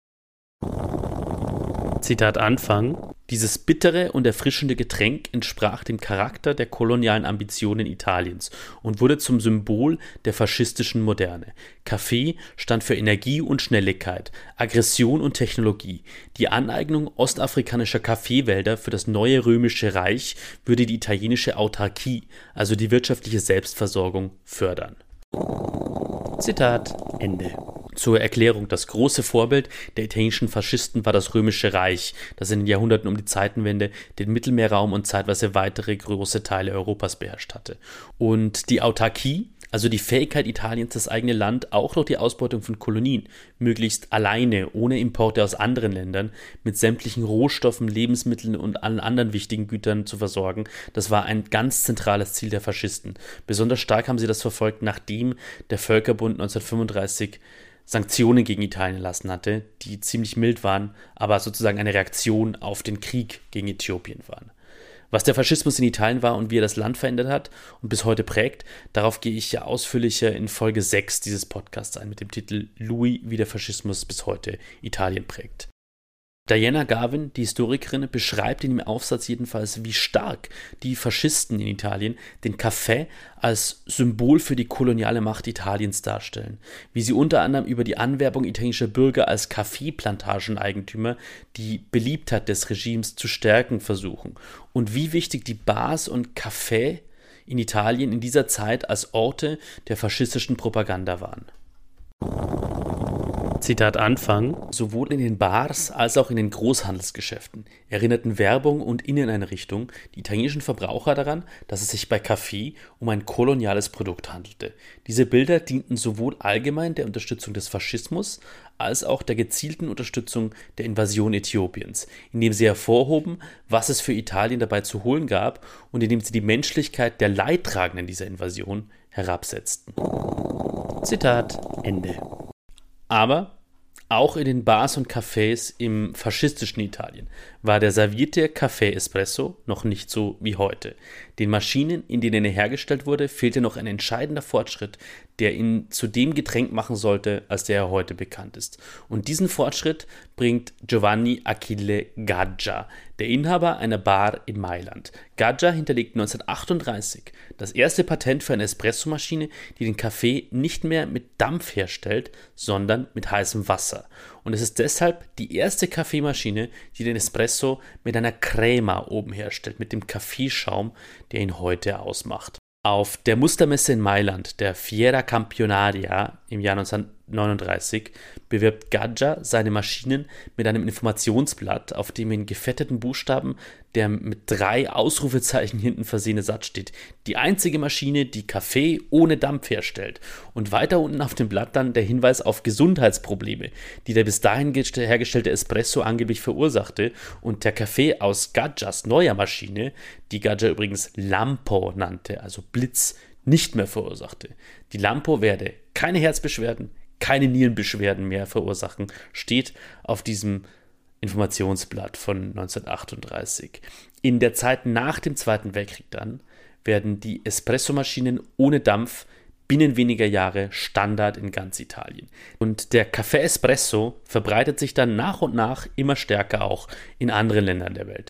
Zitat Anfang. Dieses bittere und erfrischende Getränk entsprach dem Charakter der kolonialen Ambitionen Italiens und wurde zum Symbol der faschistischen Moderne. Kaffee stand für Energie und Schnelligkeit, Aggression und Technologie. Die Aneignung ostafrikanischer Kaffeewälder für das neue römische Reich würde die italienische Autarkie, also die wirtschaftliche Selbstversorgung, fördern. Zitat Ende. Zur Erklärung, das große Vorbild der italienischen Faschisten war das Römische Reich, das in den Jahrhunderten um die Zeitenwende den Mittelmeerraum und zeitweise weitere große Teile Europas beherrscht hatte. Und die Autarkie, also die Fähigkeit Italiens, das eigene Land auch durch die Ausbeutung von Kolonien möglichst alleine, ohne Importe aus anderen Ländern, mit sämtlichen Rohstoffen, Lebensmitteln und allen anderen wichtigen Gütern zu versorgen, das war ein ganz zentrales Ziel der Faschisten. Besonders stark haben sie das verfolgt, nachdem der Völkerbund 1935 Sanktionen gegen Italien erlassen hatte, die ziemlich mild waren, aber sozusagen eine Reaktion auf den Krieg gegen Äthiopien waren. Was der Faschismus in Italien war und wie er das Land verändert hat und bis heute prägt, darauf gehe ich ja ausführlicher in Folge 6 dieses Podcasts ein mit dem Titel Louis, wie der Faschismus bis heute Italien prägt. Diana Garvin, die Historikerin, beschreibt in dem Aufsatz jedenfalls, wie stark die Faschisten in Italien den Kaffee als Symbol für die koloniale Macht Italiens darstellen, wie sie unter anderem über die Anwerbung italienischer Bürger als Kaffeeplantageneigentümer die Beliebtheit des Regimes zu stärken versuchen und wie wichtig die Bars und Kaffee in Italien in dieser Zeit als Orte der faschistischen Propaganda waren. Zitat Anfang, sowohl in den Bars als auch in den Großhandelsgeschäften erinnerten Werbung und Inneneinrichtung die italienischen Verbraucher daran, dass es sich bei Kaffee um ein koloniales Produkt handelte. Diese Bilder dienten sowohl allgemein der Unterstützung des Faschismus als auch der gezielten Unterstützung der Invasion Äthiopiens, indem sie hervorhoben, was es für Italien dabei zu holen gab und indem sie die Menschlichkeit der Leidtragenden dieser Invasion herabsetzten. Zitat Ende. Aber auch in den Bars und Cafés im faschistischen Italien war der servierte Kaffee Espresso noch nicht so wie heute. Den Maschinen, in denen er hergestellt wurde, fehlte noch ein entscheidender Fortschritt, der ihn zu dem Getränk machen sollte, als der er heute bekannt ist. Und diesen Fortschritt bringt Giovanni Achille Gaggia, der Inhaber einer Bar in Mailand. Gaggia hinterlegt 1938 das erste Patent für eine Espressomaschine, die den Kaffee nicht mehr mit Dampf herstellt, sondern mit heißem Wasser. Und es ist deshalb die erste Kaffeemaschine, die den Espresso mit einer Crema oben herstellt, mit dem Kaffeeschaum, der ihn heute ausmacht. Auf der Mustermesse in Mailand, der Fiera Campionaria im Jahr 1939, bewirbt Gadja seine Maschinen mit einem Informationsblatt, auf dem in gefetteten Buchstaben der mit drei Ausrufezeichen hinten versehene Satz steht. Die einzige Maschine, die Kaffee ohne Dampf herstellt. Und weiter unten auf dem Blatt dann der Hinweis auf Gesundheitsprobleme, die der bis dahin hergestellte Espresso angeblich verursachte und der Kaffee aus Gadjas neuer Maschine, die Gadja übrigens Lampo nannte, also Blitz, nicht mehr verursachte. Die Lampo werde keine Herzbeschwerden, keine Nierenbeschwerden mehr verursachen, steht auf diesem Informationsblatt von 1938. In der Zeit nach dem Zweiten Weltkrieg dann werden die Espressomaschinen ohne Dampf binnen weniger Jahre Standard in ganz Italien. Und der Café Espresso verbreitet sich dann nach und nach immer stärker auch in anderen Ländern der Welt.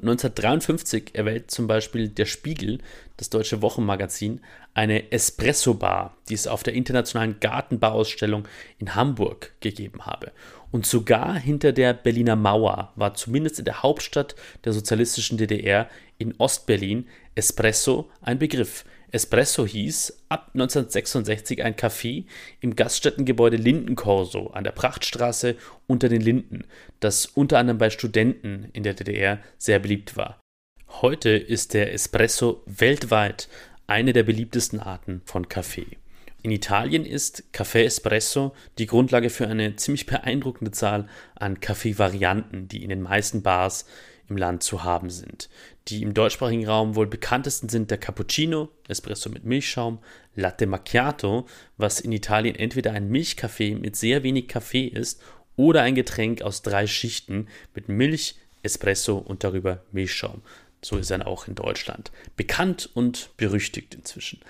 1953 erwählt zum Beispiel der Spiegel, das deutsche Wochenmagazin, eine Espresso-Bar, die es auf der internationalen Gartenbauausstellung in Hamburg gegeben habe. Und sogar hinter der Berliner Mauer war zumindest in der Hauptstadt der sozialistischen DDR in Ostberlin Espresso ein Begriff. Espresso hieß ab 1966 ein Café im Gaststättengebäude Lindenkorso an der Prachtstraße unter den Linden, das unter anderem bei Studenten in der DDR sehr beliebt war. Heute ist der Espresso weltweit eine der beliebtesten Arten von Kaffee. In Italien ist Café Espresso die Grundlage für eine ziemlich beeindruckende Zahl an Kaffeevarianten, die in den meisten Bars im Land zu haben sind. Die im deutschsprachigen Raum wohl bekanntesten sind der Cappuccino, Espresso mit Milchschaum, Latte Macchiato, was in Italien entweder ein Milchkaffee mit sehr wenig Kaffee ist oder ein Getränk aus drei Schichten mit Milch, Espresso und darüber Milchschaum. So ist er auch in Deutschland. Bekannt und berüchtigt inzwischen.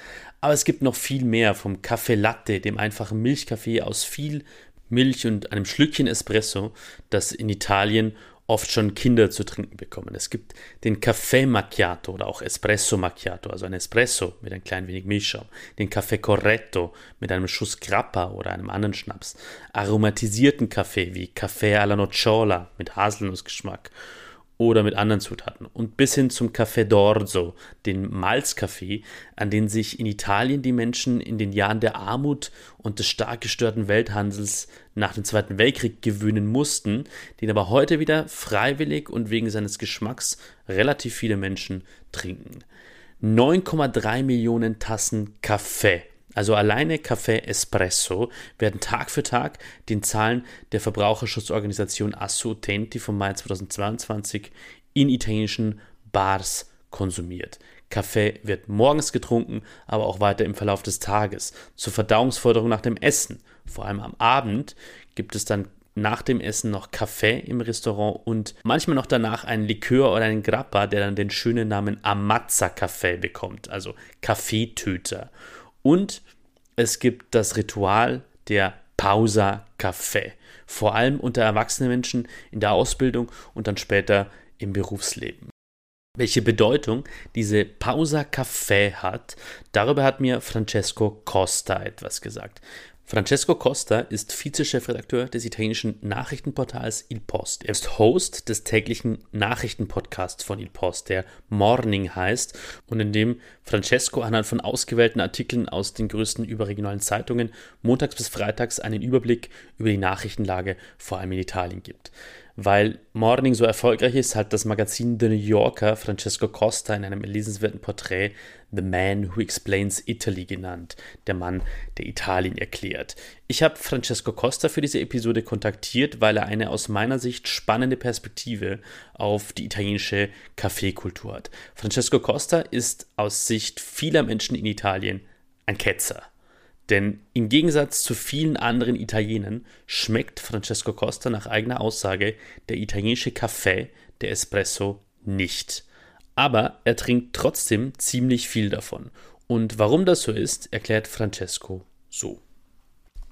Aber es gibt noch viel mehr vom Kaffee Latte, dem einfachen Milchkaffee aus viel Milch und einem Schlückchen Espresso, das in Italien oft schon Kinder zu trinken bekommen. Es gibt den Café Macchiato oder auch Espresso Macchiato, also ein Espresso mit ein klein wenig Milchschaum, den Café Corretto mit einem Schuss Grappa oder einem anderen Schnaps, aromatisierten Kaffee wie Café alla Nocciola mit Haselnussgeschmack oder mit anderen Zutaten. Und bis hin zum Café d'Orzo, den Malzkaffee, an den sich in Italien die Menschen in den Jahren der Armut und des stark gestörten Welthandels nach dem Zweiten Weltkrieg gewöhnen mussten, den aber heute wieder freiwillig und wegen seines Geschmacks relativ viele Menschen trinken. 9,3 Millionen Tassen Kaffee also alleine Kaffee Espresso werden Tag für Tag den Zahlen der Verbraucherschutzorganisation Assoutenti vom Mai 2022 in italienischen Bars konsumiert. Kaffee wird morgens getrunken, aber auch weiter im Verlauf des Tages. Zur Verdauungsförderung nach dem Essen, vor allem am Abend, gibt es dann nach dem Essen noch Kaffee im Restaurant und manchmal noch danach einen Likör oder einen Grappa, der dann den schönen Namen Amazza-Kaffee bekommt, also Kaffeetöter. Und es gibt das Ritual der Pausa Kaffee, vor allem unter erwachsenen Menschen in der Ausbildung und dann später im Berufsleben. Welche Bedeutung diese Pausa Café hat, darüber hat mir Francesco Costa etwas gesagt. Francesco Costa ist Vizechefredakteur des italienischen Nachrichtenportals Il Post. Er ist Host des täglichen Nachrichtenpodcasts von Il Post, der Morning heißt und in dem Francesco anhand von ausgewählten Artikeln aus den größten überregionalen Zeitungen montags bis freitags einen Überblick über die Nachrichtenlage vor allem in Italien gibt weil Morning so erfolgreich ist, hat das Magazin The New Yorker Francesco Costa in einem lesenswerten Porträt The Man Who Explains Italy genannt, der Mann, der Italien erklärt. Ich habe Francesco Costa für diese Episode kontaktiert, weil er eine aus meiner Sicht spannende Perspektive auf die italienische Kaffeekultur hat. Francesco Costa ist aus Sicht vieler Menschen in Italien ein Ketzer. Denn im Gegensatz zu vielen anderen Italienern schmeckt Francesco Costa nach eigener Aussage der italienische Kaffee, der Espresso, nicht. Aber er trinkt trotzdem ziemlich viel davon. Und warum das so ist, erklärt Francesco so.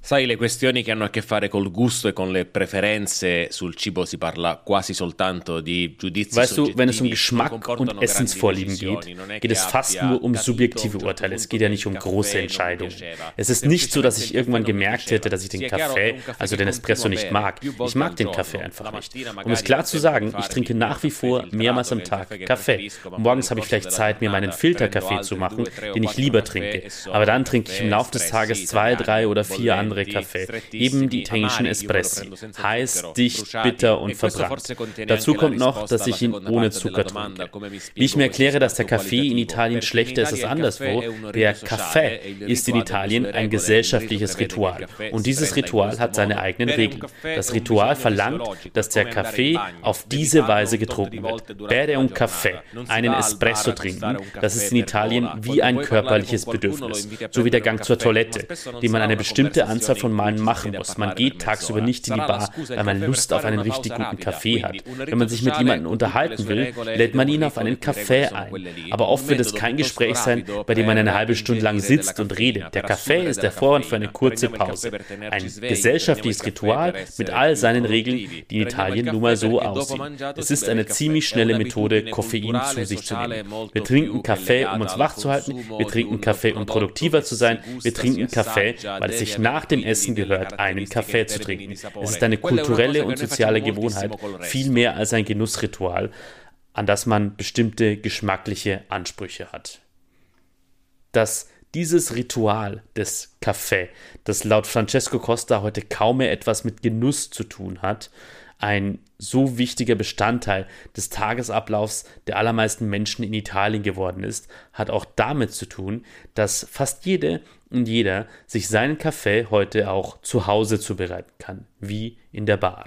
Sai, le questioni che hanno a che fare col gusto e con le preferenze sul cibo si parla quasi soltanto di giudizi Weißt du, wenn es um Geschmack und Essensvorlieben geht, geht es fast nur um subjektive Urteile. Es geht ja nicht um große Entscheidungen. Es ist nicht so, dass ich irgendwann gemerkt hätte, dass ich den Kaffee, also den Espresso, nicht mag. Ich mag den Kaffee einfach nicht. Um es klar zu sagen, ich trinke nach wie vor mehrmals am Tag Kaffee. Morgens habe ich vielleicht Zeit, mir meinen Filterkaffee zu machen, den ich lieber trinke. Aber dann trinke ich im Laufe des Tages zwei, drei oder vier andere andere Kaffee, eben die italienischen Espressi, heiß, dicht, bitter und verbrannt. Dazu kommt noch, dass ich ihn ohne Zucker trinke. Wie ich mir erkläre, dass der Kaffee in Italien schlechter ist als anderswo, der Kaffee ist in Italien ein gesellschaftliches Ritual. und dieses Ritual hat seine eigenen Regeln. Das Ritual verlangt, dass der Kaffee auf diese Weise getrunken wird. Bere un Kaffee, einen Espresso trinken, das ist in Italien wie ein körperliches Bedürfnis, so wie der Gang zur Toilette, den man eine bestimmte Anzahl Anzahl von Malen machen muss. Man geht tagsüber nicht in die Bar, weil man Lust auf einen richtig guten Kaffee hat. Wenn man sich mit jemandem unterhalten will, lädt man ihn auf einen Kaffee ein. Aber oft wird es kein Gespräch sein, bei dem man eine halbe Stunde lang sitzt und redet. Der Kaffee ist der Vorwand für eine kurze Pause. Ein gesellschaftliches Ritual mit all seinen Regeln, die in Italien nun mal so aussehen. Es ist eine ziemlich schnelle Methode, Koffein zu sich zu nehmen. Wir trinken Kaffee, um uns wach zu halten. Wir trinken Kaffee, um produktiver zu sein. Wir trinken Kaffee, weil es sich nach dem dem Essen gehört, einen Kaffee zu trinken. Es ist eine kulturelle und soziale Gewohnheit, viel mehr als ein Genussritual, an das man bestimmte geschmackliche Ansprüche hat. Dass dieses Ritual des Kaffee, das laut Francesco Costa heute kaum mehr etwas mit Genuss zu tun hat, ein so wichtiger Bestandteil des Tagesablaufs der allermeisten Menschen in Italien geworden ist, hat auch damit zu tun, dass fast jede und jeder sich seinen Kaffee heute auch zu Hause zubereiten kann, wie in der Bar.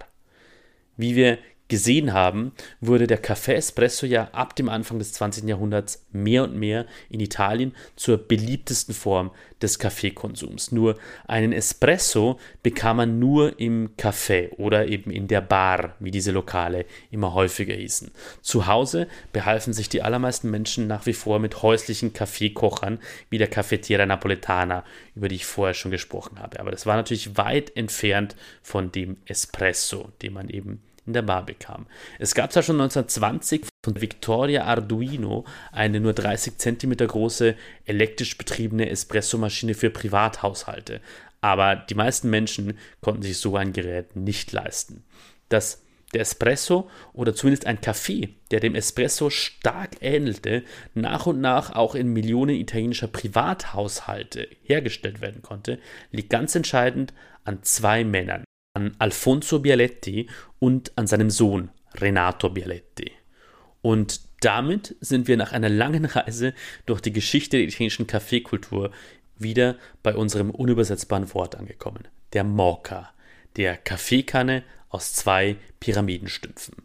Wie wir gesehen haben, wurde der Café Espresso ja ab dem Anfang des 20. Jahrhunderts mehr und mehr in Italien zur beliebtesten Form des Kaffeekonsums. Nur einen Espresso bekam man nur im Café oder eben in der Bar, wie diese Lokale immer häufiger hießen. Zu Hause behalfen sich die allermeisten Menschen nach wie vor mit häuslichen Kaffeekochern wie der Cafetiera Napoletana, über die ich vorher schon gesprochen habe. Aber das war natürlich weit entfernt von dem Espresso, den man eben in der Bar bekam. Es gab zwar schon 1920 von Victoria Arduino eine nur 30 cm große elektrisch betriebene Espressomaschine für Privathaushalte, aber die meisten Menschen konnten sich so ein Gerät nicht leisten. Das der Espresso oder zumindest ein Kaffee, der dem Espresso stark ähnelte, nach und nach auch in Millionen italienischer Privathaushalte hergestellt werden konnte, liegt ganz entscheidend an zwei Männern an Alfonso Bialetti und an seinem Sohn Renato Bialetti. Und damit sind wir nach einer langen Reise durch die Geschichte der italienischen Kaffeekultur wieder bei unserem unübersetzbaren Wort angekommen, der Morca, der Kaffeekanne aus zwei Pyramidenstümpfen.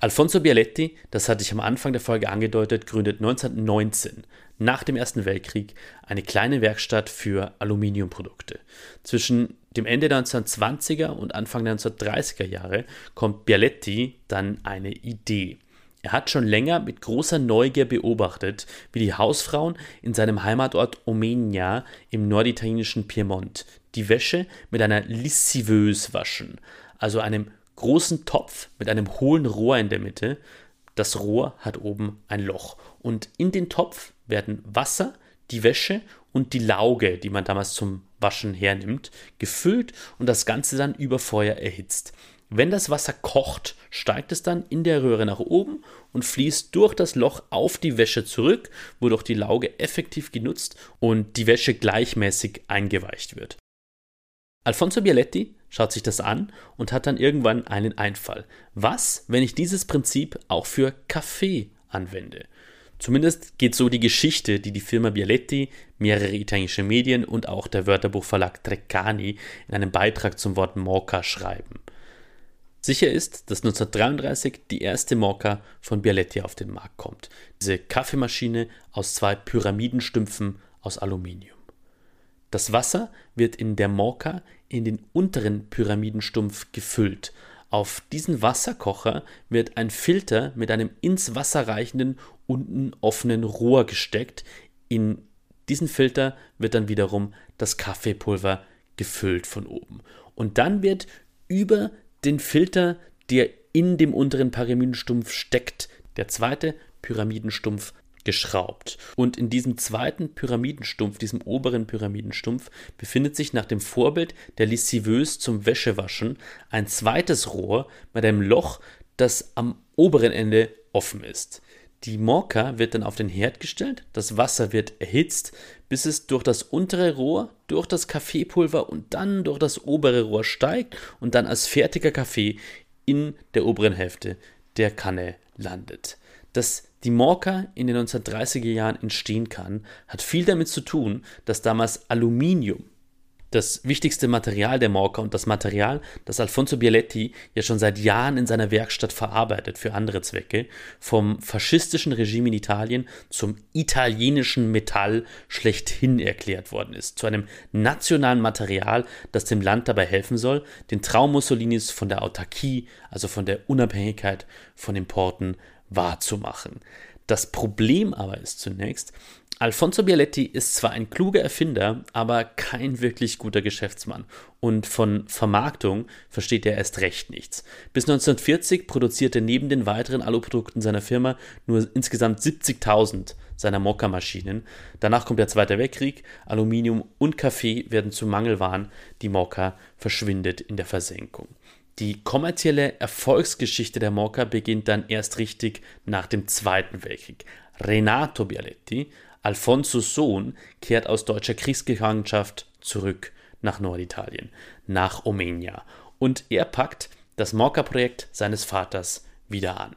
Alfonso Bialetti, das hatte ich am Anfang der Folge angedeutet, gründet 1919 nach dem Ersten Weltkrieg eine kleine Werkstatt für Aluminiumprodukte. Zwischen dem Ende der 1920er und Anfang der 1930er Jahre kommt Bialetti dann eine Idee. Er hat schon länger mit großer Neugier beobachtet, wie die Hausfrauen in seinem Heimatort Omegna im norditalienischen Piemont die Wäsche mit einer Lissiveuse waschen, also einem großen Topf mit einem hohlen Rohr in der Mitte. Das Rohr hat oben ein Loch und in den Topf werden Wasser, die Wäsche und die Lauge, die man damals zum Waschen hernimmt, gefüllt und das Ganze dann über Feuer erhitzt. Wenn das Wasser kocht, steigt es dann in der Röhre nach oben und fließt durch das Loch auf die Wäsche zurück, wodurch die Lauge effektiv genutzt und die Wäsche gleichmäßig eingeweicht wird. Alfonso Bialetti schaut sich das an und hat dann irgendwann einen Einfall. Was, wenn ich dieses Prinzip auch für Kaffee anwende? Zumindest geht so die Geschichte, die die Firma Bialetti, mehrere italienische Medien und auch der Wörterbuchverlag Treccani in einem Beitrag zum Wort Mocha schreiben. Sicher ist, dass 1933 die erste Mocha von Bialetti auf den Markt kommt. Diese Kaffeemaschine aus zwei Pyramidenstümpfen aus Aluminium. Das Wasser wird in der Mocha in den unteren Pyramidenstumpf gefüllt, auf diesen Wasserkocher wird ein Filter mit einem ins Wasser reichenden, unten offenen Rohr gesteckt. In diesen Filter wird dann wiederum das Kaffeepulver gefüllt von oben. Und dann wird über den Filter, der in dem unteren Pyramidenstumpf steckt, der zweite Pyramidenstumpf geschraubt. Und in diesem zweiten Pyramidenstumpf, diesem oberen Pyramidenstumpf, befindet sich nach dem Vorbild der Lessiveuse zum Wäschewaschen ein zweites Rohr mit einem Loch, das am oberen Ende offen ist. Die Morka wird dann auf den Herd gestellt, das Wasser wird erhitzt, bis es durch das untere Rohr, durch das Kaffeepulver und dann durch das obere Rohr steigt und dann als fertiger Kaffee in der oberen Hälfte der Kanne landet. Das die Morka in den 1930er Jahren entstehen kann, hat viel damit zu tun, dass damals Aluminium das wichtigste Material der Morka und das Material, das Alfonso Bialetti ja schon seit Jahren in seiner Werkstatt verarbeitet für andere Zwecke, vom faschistischen Regime in Italien zum italienischen Metall schlechthin erklärt worden ist, zu einem nationalen Material, das dem Land dabei helfen soll, den Traum Mussolinis von der Autarkie, also von der Unabhängigkeit von Importen wahrzumachen. Das Problem aber ist zunächst, Alfonso Bialetti ist zwar ein kluger Erfinder, aber kein wirklich guter Geschäftsmann. Und von Vermarktung versteht er erst recht nichts. Bis 1940 produzierte er neben den weiteren Aluprodukten seiner Firma nur insgesamt 70.000 seiner Mokka-Maschinen. Danach kommt der Zweite Weltkrieg, Aluminium und Kaffee werden zu Mangelwaren, die Mokka verschwindet in der Versenkung. Die kommerzielle Erfolgsgeschichte der Mokka beginnt dann erst richtig nach dem Zweiten Weltkrieg. Renato Bialetti, Alfonsos Sohn, kehrt aus deutscher Kriegsgefangenschaft zurück nach Norditalien, nach Omegna. Und er packt das Mokka-Projekt seines Vaters wieder an.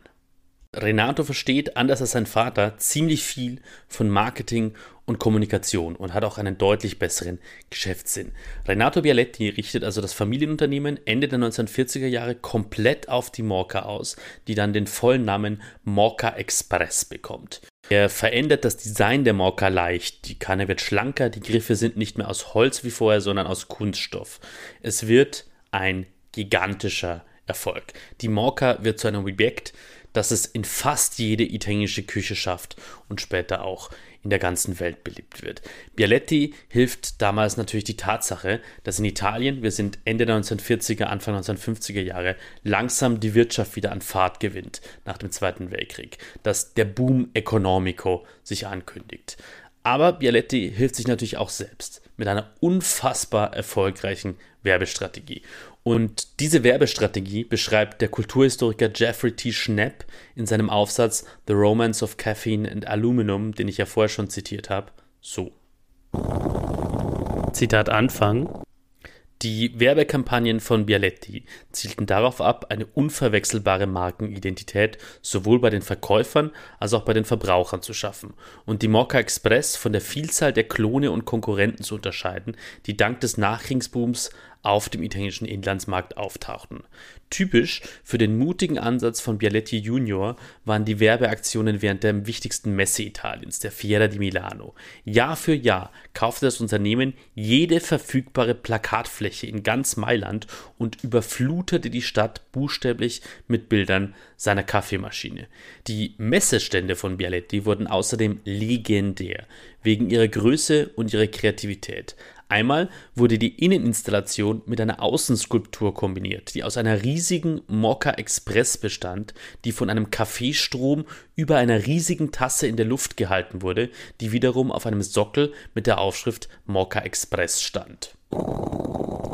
Renato versteht, anders als sein Vater, ziemlich viel von Marketing und Kommunikation und hat auch einen deutlich besseren Geschäftssinn. Renato Bialetti richtet also das Familienunternehmen Ende der 1940er Jahre komplett auf die Morca aus, die dann den vollen Namen Morca Express bekommt. Er verändert das Design der Morca leicht. Die Kanne wird schlanker, die Griffe sind nicht mehr aus Holz wie vorher, sondern aus Kunststoff. Es wird ein gigantischer Erfolg. Die Morca wird zu einem Objekt, das es in fast jede italienische Küche schafft und später auch in der ganzen Welt beliebt wird. Bialetti hilft damals natürlich die Tatsache, dass in Italien, wir sind Ende der 1940er, Anfang 1950er Jahre, langsam die Wirtschaft wieder an Fahrt gewinnt nach dem Zweiten Weltkrieg, dass der Boom Economico sich ankündigt. Aber Bialetti hilft sich natürlich auch selbst mit einer unfassbar erfolgreichen Werbestrategie. Und diese Werbestrategie beschreibt der Kulturhistoriker Jeffrey T. Schnepp in seinem Aufsatz The Romance of Caffeine and Aluminum, den ich ja vorher schon zitiert habe, so. Zitat Anfang. Die Werbekampagnen von Bialetti zielten darauf ab, eine unverwechselbare Markenidentität sowohl bei den Verkäufern als auch bei den Verbrauchern zu schaffen und die Mokka Express von der Vielzahl der Klone und Konkurrenten zu unterscheiden, die dank des Nachkriegsbooms auf dem italienischen Inlandsmarkt auftauchten. Typisch für den mutigen Ansatz von Bialetti Junior waren die Werbeaktionen während der wichtigsten Messe Italiens, der Fiera di Milano. Jahr für Jahr kaufte das Unternehmen jede verfügbare Plakatfläche in ganz Mailand und überflutete die Stadt buchstäblich mit Bildern seiner Kaffeemaschine. Die Messestände von Bialetti wurden außerdem legendär wegen ihrer Größe und ihrer Kreativität. Einmal wurde die Inneninstallation mit einer Außenskulptur kombiniert, die aus einer riesigen Mokka Express bestand, die von einem Kaffeestrom über einer riesigen Tasse in der Luft gehalten wurde, die wiederum auf einem Sockel mit der Aufschrift Mokka Express stand.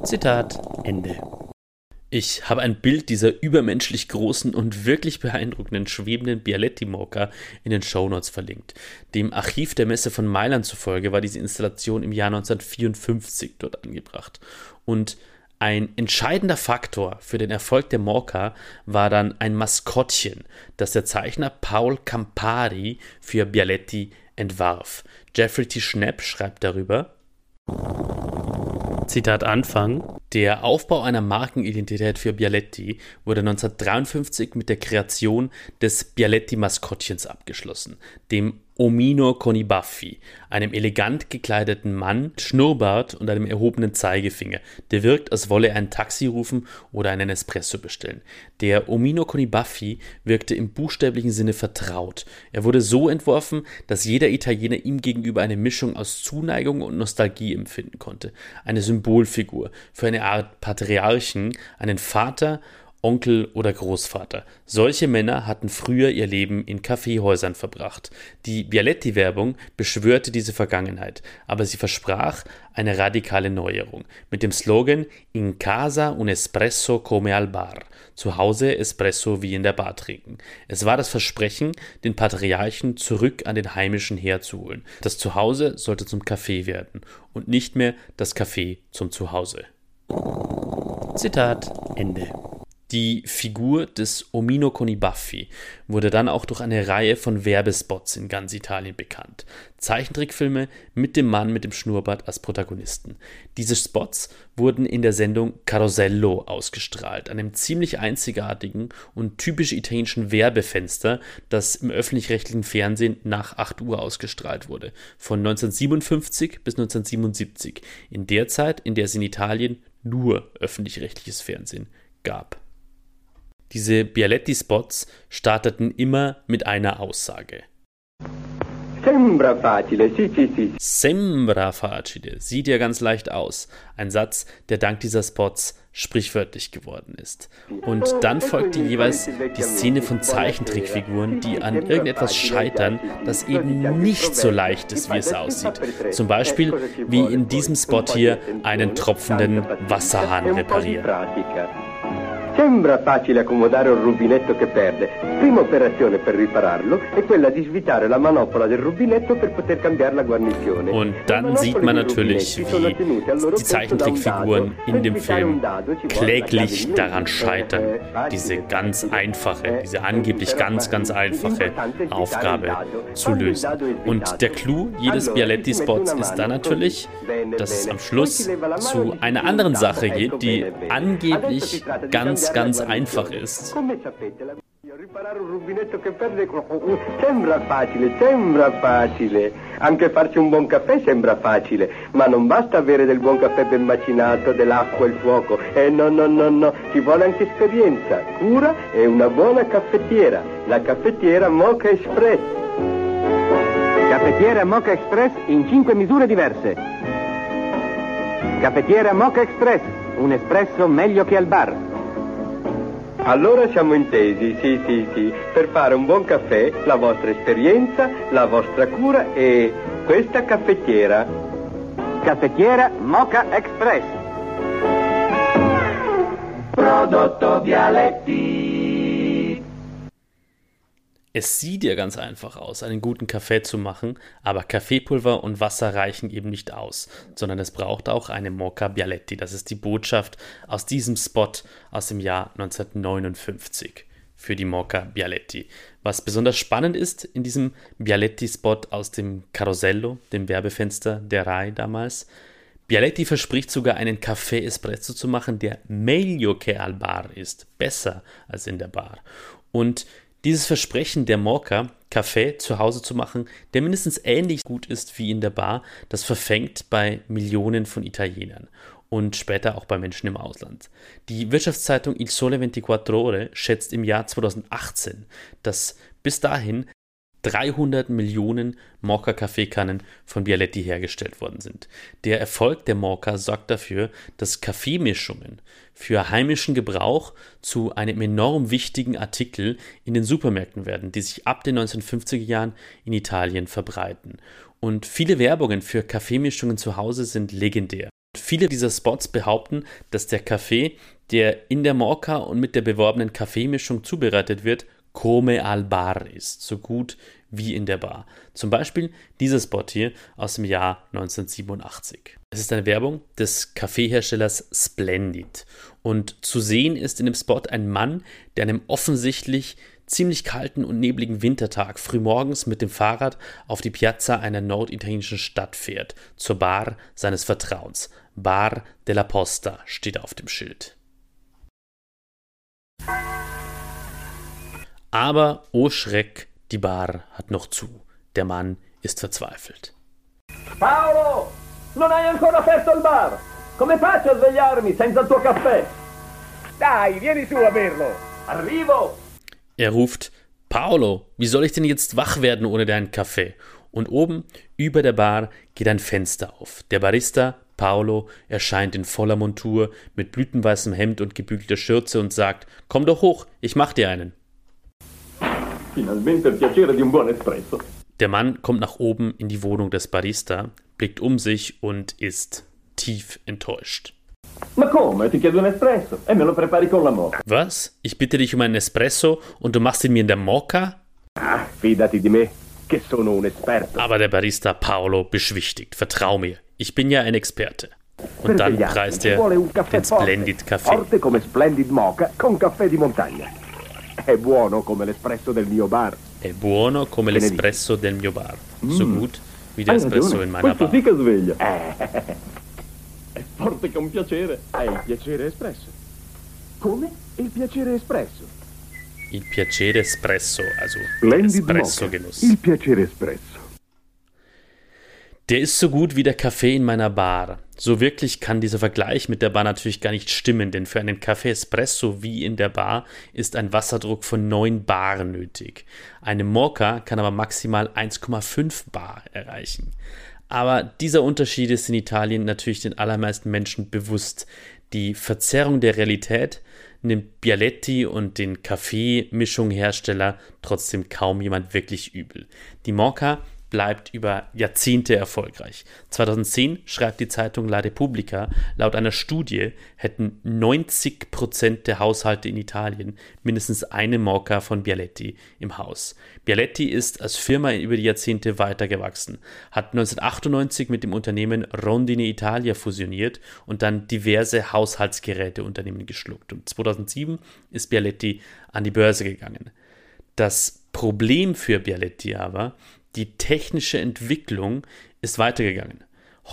Zitat Ende. Ich habe ein Bild dieser übermenschlich großen und wirklich beeindruckenden schwebenden Bialetti-Moka in den Shownotes verlinkt. Dem Archiv der Messe von Mailand zufolge war diese Installation im Jahr 1954 dort angebracht. Und ein entscheidender Faktor für den Erfolg der Moka war dann ein Maskottchen, das der Zeichner Paul Campari für Bialetti entwarf. Jeffrey T. Schnapp schreibt darüber, Zitat Anfang. Der Aufbau einer Markenidentität für Bialetti wurde 1953 mit der Kreation des Bialetti-Maskottchens abgeschlossen, dem Omino con i Baffi, einem elegant gekleideten Mann, Schnurrbart und einem erhobenen Zeigefinger, der wirkt, als wolle er ein Taxi rufen oder einen Espresso bestellen. Der Omino con i Baffi wirkte im buchstäblichen Sinne vertraut. Er wurde so entworfen, dass jeder Italiener ihm gegenüber eine Mischung aus Zuneigung und Nostalgie empfinden konnte. Eine Symbolfigur für eine Art Patriarchen, einen Vater Onkel oder Großvater. Solche Männer hatten früher ihr Leben in Kaffeehäusern verbracht. Die Bialetti-Werbung beschwörte diese Vergangenheit, aber sie versprach eine radikale Neuerung mit dem Slogan In casa un espresso come al bar. Zu Hause Espresso wie in der Bar trinken. Es war das Versprechen, den Patriarchen zurück an den heimischen Herd zu holen. Das Zuhause sollte zum Café werden und nicht mehr das Café zum Zuhause. Zitat Ende. Die Figur des Omino con i Baffi wurde dann auch durch eine Reihe von Werbespots in ganz Italien bekannt. Zeichentrickfilme mit dem Mann mit dem Schnurrbart als Protagonisten. Diese Spots wurden in der Sendung Carosello ausgestrahlt, einem ziemlich einzigartigen und typisch italienischen Werbefenster, das im öffentlich-rechtlichen Fernsehen nach 8 Uhr ausgestrahlt wurde, von 1957 bis 1977, in der Zeit, in der es in Italien nur öffentlich-rechtliches Fernsehen gab. Diese Bialetti-Spots starteten immer mit einer Aussage. Sembra facile, sì, sì, sì. Sembra facile, sieht ja ganz leicht aus. Ein Satz, der dank dieser Spots sprichwörtlich geworden ist. Und dann folgte jeweils die Szene von Zeichentrickfiguren, die an irgendetwas scheitern, das eben nicht so leicht ist, wie es aussieht. Zum Beispiel wie in diesem Spot hier einen tropfenden Wasserhahn reparieren. Sembra facile accomodare un rubinetto che perde. Prima operazione per ripararlo è quella di svitare la manopola del rubinetto per poter cambiare la guarnizione. Und dann sieht man natürlich, wie die Zeichentrickfiguren in dem Film kläglich daran scheitern, diese ganz einfache, diese angeblich ganz, ganz einfache Aufgabe zu lösen. Und der Clou jedes Bialetti-Spots ist dann natürlich, dass es am Schluss zu einer anderen Sache geht, die angeblich ganz ganz, einfach ist. Riparare un rubinetto che perde sembra facile, sembra facile. Anche farci un buon caffè sembra facile, ma non basta avere del buon caffè ben macinato, dell'acqua e il fuoco. Eh no, no, no, no, ci vuole anche esperienza, cura e una buona caffettiera. La caffettiera Mocha Express. Caffettiera Mocha Express in cinque misure diverse. Caffettiera Mocha Express, un espresso meglio che al bar. Allora siamo intesi, sì, sì, sì, per fare un buon caffè, la vostra esperienza, la vostra cura e questa caffettiera. Caffettiera Mocha Express. Prodotto Vialetti. Es sieht ja ganz einfach aus, einen guten Kaffee zu machen, aber Kaffeepulver und Wasser reichen eben nicht aus, sondern es braucht auch eine Mocha Bialetti. Das ist die Botschaft aus diesem Spot aus dem Jahr 1959 für die Mocha Bialetti. Was besonders spannend ist in diesem Bialetti-Spot aus dem Carosello, dem Werbefenster der Rai damals, Bialetti verspricht sogar einen Café Espresso zu machen, der meglio che al bar ist, besser als in der Bar. Und dieses Versprechen der Morca, Kaffee zu Hause zu machen, der mindestens ähnlich gut ist wie in der Bar, das verfängt bei Millionen von Italienern und später auch bei Menschen im Ausland. Die Wirtschaftszeitung Il Sole 24 Ore schätzt im Jahr 2018, dass bis dahin 300 Millionen Mokka-Kaffeekannen von Bialetti hergestellt worden sind. Der Erfolg der Mokka sorgt dafür, dass Kaffeemischungen für heimischen Gebrauch zu einem enorm wichtigen Artikel in den Supermärkten werden, die sich ab den 1950er Jahren in Italien verbreiten. Und viele Werbungen für Kaffeemischungen zu Hause sind legendär. Viele dieser Spots behaupten, dass der Kaffee, der in der Mokka und mit der beworbenen Kaffeemischung zubereitet wird, come al bar ist, so gut wie in der Bar. Zum Beispiel dieser Spot hier aus dem Jahr 1987. Es ist eine Werbung des Kaffeeherstellers Splendid. Und zu sehen ist in dem Spot ein Mann, der an einem offensichtlich ziemlich kalten und nebligen Wintertag frühmorgens mit dem Fahrrad auf die Piazza einer norditalienischen Stadt fährt, zur Bar seines Vertrauens. Bar della Posta steht auf dem Schild. Aber, oh Schreck, die Bar hat noch zu. Der Mann ist verzweifelt. Paolo! Non hai ancora aperto il bar! Come faccio a svegliarmi senza il tuo caffè? Dai, vieni su a berlo! Arrivo! Er ruft: Paolo, wie soll ich denn jetzt wach werden ohne deinen Kaffee? Und oben über der Bar geht ein Fenster auf. Der Barista Paolo erscheint in voller Montur mit blütenweißem Hemd und gebügelter Schürze und sagt: Komm doch hoch, ich mach dir einen. Finalmente il piacere di un buon espresso. Der Mann kommt nach oben in die Wohnung des Barista, blickt um sich und ist tief enttäuscht. E. Was? Ich bitte dich um einen Espresso und du machst ihn mir in der Mokka? Ah, fidati di me, che sono un esperto. Aber der Barista Paolo beschwichtigt. Vertrau mir, ich bin ja ein Experte. Und dann preist er den Splendid Kaffee. forte come Splendid Mocha con caffè di montagna. È buono come l'espresso del mio bar. È buono come Che l'espresso del mio bar. So Mm. gut wie der Espresso in meiner questo Bar. sì che sveglia. Eh, è forte con piacere. Hai il piacere espresso. Come? Il piacere espresso. Il piacere espresso, also. Espresso-Genuss. Il piacere espresso. Der ist so gut wie der Kaffee in meiner Bar. So wirklich kann dieser Vergleich mit der Bar natürlich gar nicht stimmen, denn für einen Kaffee Espresso wie in der Bar ist ein Wasserdruck von 9 Bar nötig. Eine Mokka kann aber maximal 1,5 Bar erreichen. Aber dieser Unterschied ist in Italien natürlich den allermeisten Menschen bewusst. Die Verzerrung der Realität nimmt Bialetti und den Kaffeemischunghersteller trotzdem kaum jemand wirklich übel. Die Mokka bleibt über Jahrzehnte erfolgreich. 2010 schreibt die Zeitung La Repubblica, laut einer Studie hätten 90 Prozent der Haushalte in Italien mindestens eine Mokka von Bialetti im Haus. Bialetti ist als Firma über die Jahrzehnte weitergewachsen, hat 1998 mit dem Unternehmen Rondine Italia fusioniert und dann diverse Haushaltsgeräteunternehmen geschluckt. Und 2007 ist Bialetti an die Börse gegangen. Das Problem für Bialetti aber, die technische Entwicklung ist weitergegangen.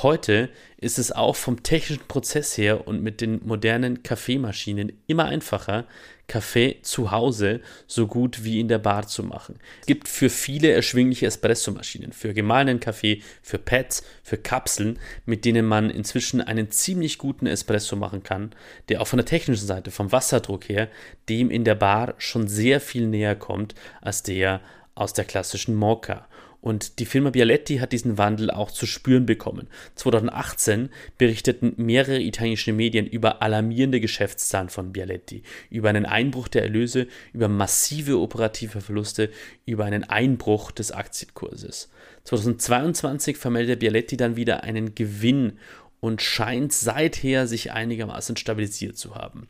Heute ist es auch vom technischen Prozess her und mit den modernen Kaffeemaschinen immer einfacher, Kaffee zu Hause so gut wie in der Bar zu machen. Es gibt für viele erschwingliche Espressomaschinen, für gemahlenen Kaffee, für Pads, für Kapseln, mit denen man inzwischen einen ziemlich guten Espresso machen kann, der auch von der technischen Seite, vom Wasserdruck her, dem in der Bar schon sehr viel näher kommt als der aus der klassischen Mokka. Und die Firma Bialetti hat diesen Wandel auch zu spüren bekommen. 2018 berichteten mehrere italienische Medien über alarmierende Geschäftszahlen von Bialetti, über einen Einbruch der Erlöse, über massive operative Verluste, über einen Einbruch des Aktienkurses. 2022 vermeldet Bialetti dann wieder einen Gewinn und scheint seither sich einigermaßen stabilisiert zu haben.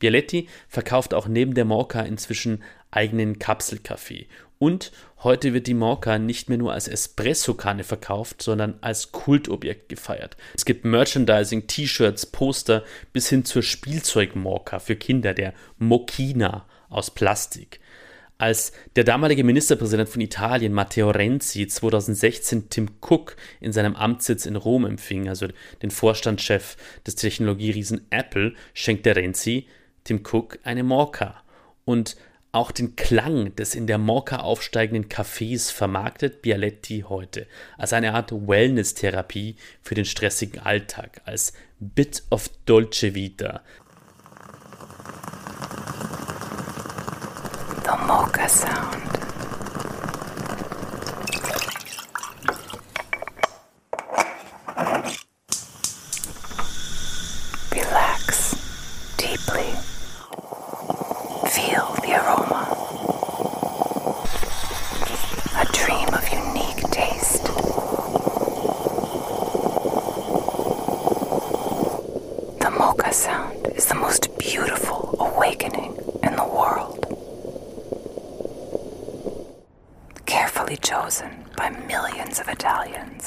Bialetti verkauft auch neben der Morca inzwischen eigenen Kapselkaffee. Und heute wird die Morca nicht mehr nur als Espresso-Kanne verkauft, sondern als Kultobjekt gefeiert. Es gibt Merchandising, T-Shirts, Poster bis hin zur Spielzeug-Morca für Kinder, der Mokina aus Plastik. Als der damalige Ministerpräsident von Italien, Matteo Renzi, 2016 Tim Cook in seinem Amtssitz in Rom empfing, also den Vorstandschef des Technologieriesen Apple, schenkte Renzi Tim Cook eine Morca. Und auch den Klang des in der Morca aufsteigenden Cafés vermarktet Bialetti heute als eine Art Wellness-Therapie für den stressigen Alltag, als Bit of Dolce Vita, the mocha sound. Relax deeply. Feel the aroma. A dream of unique taste. The mocha sound is the most beautiful awakening in the world.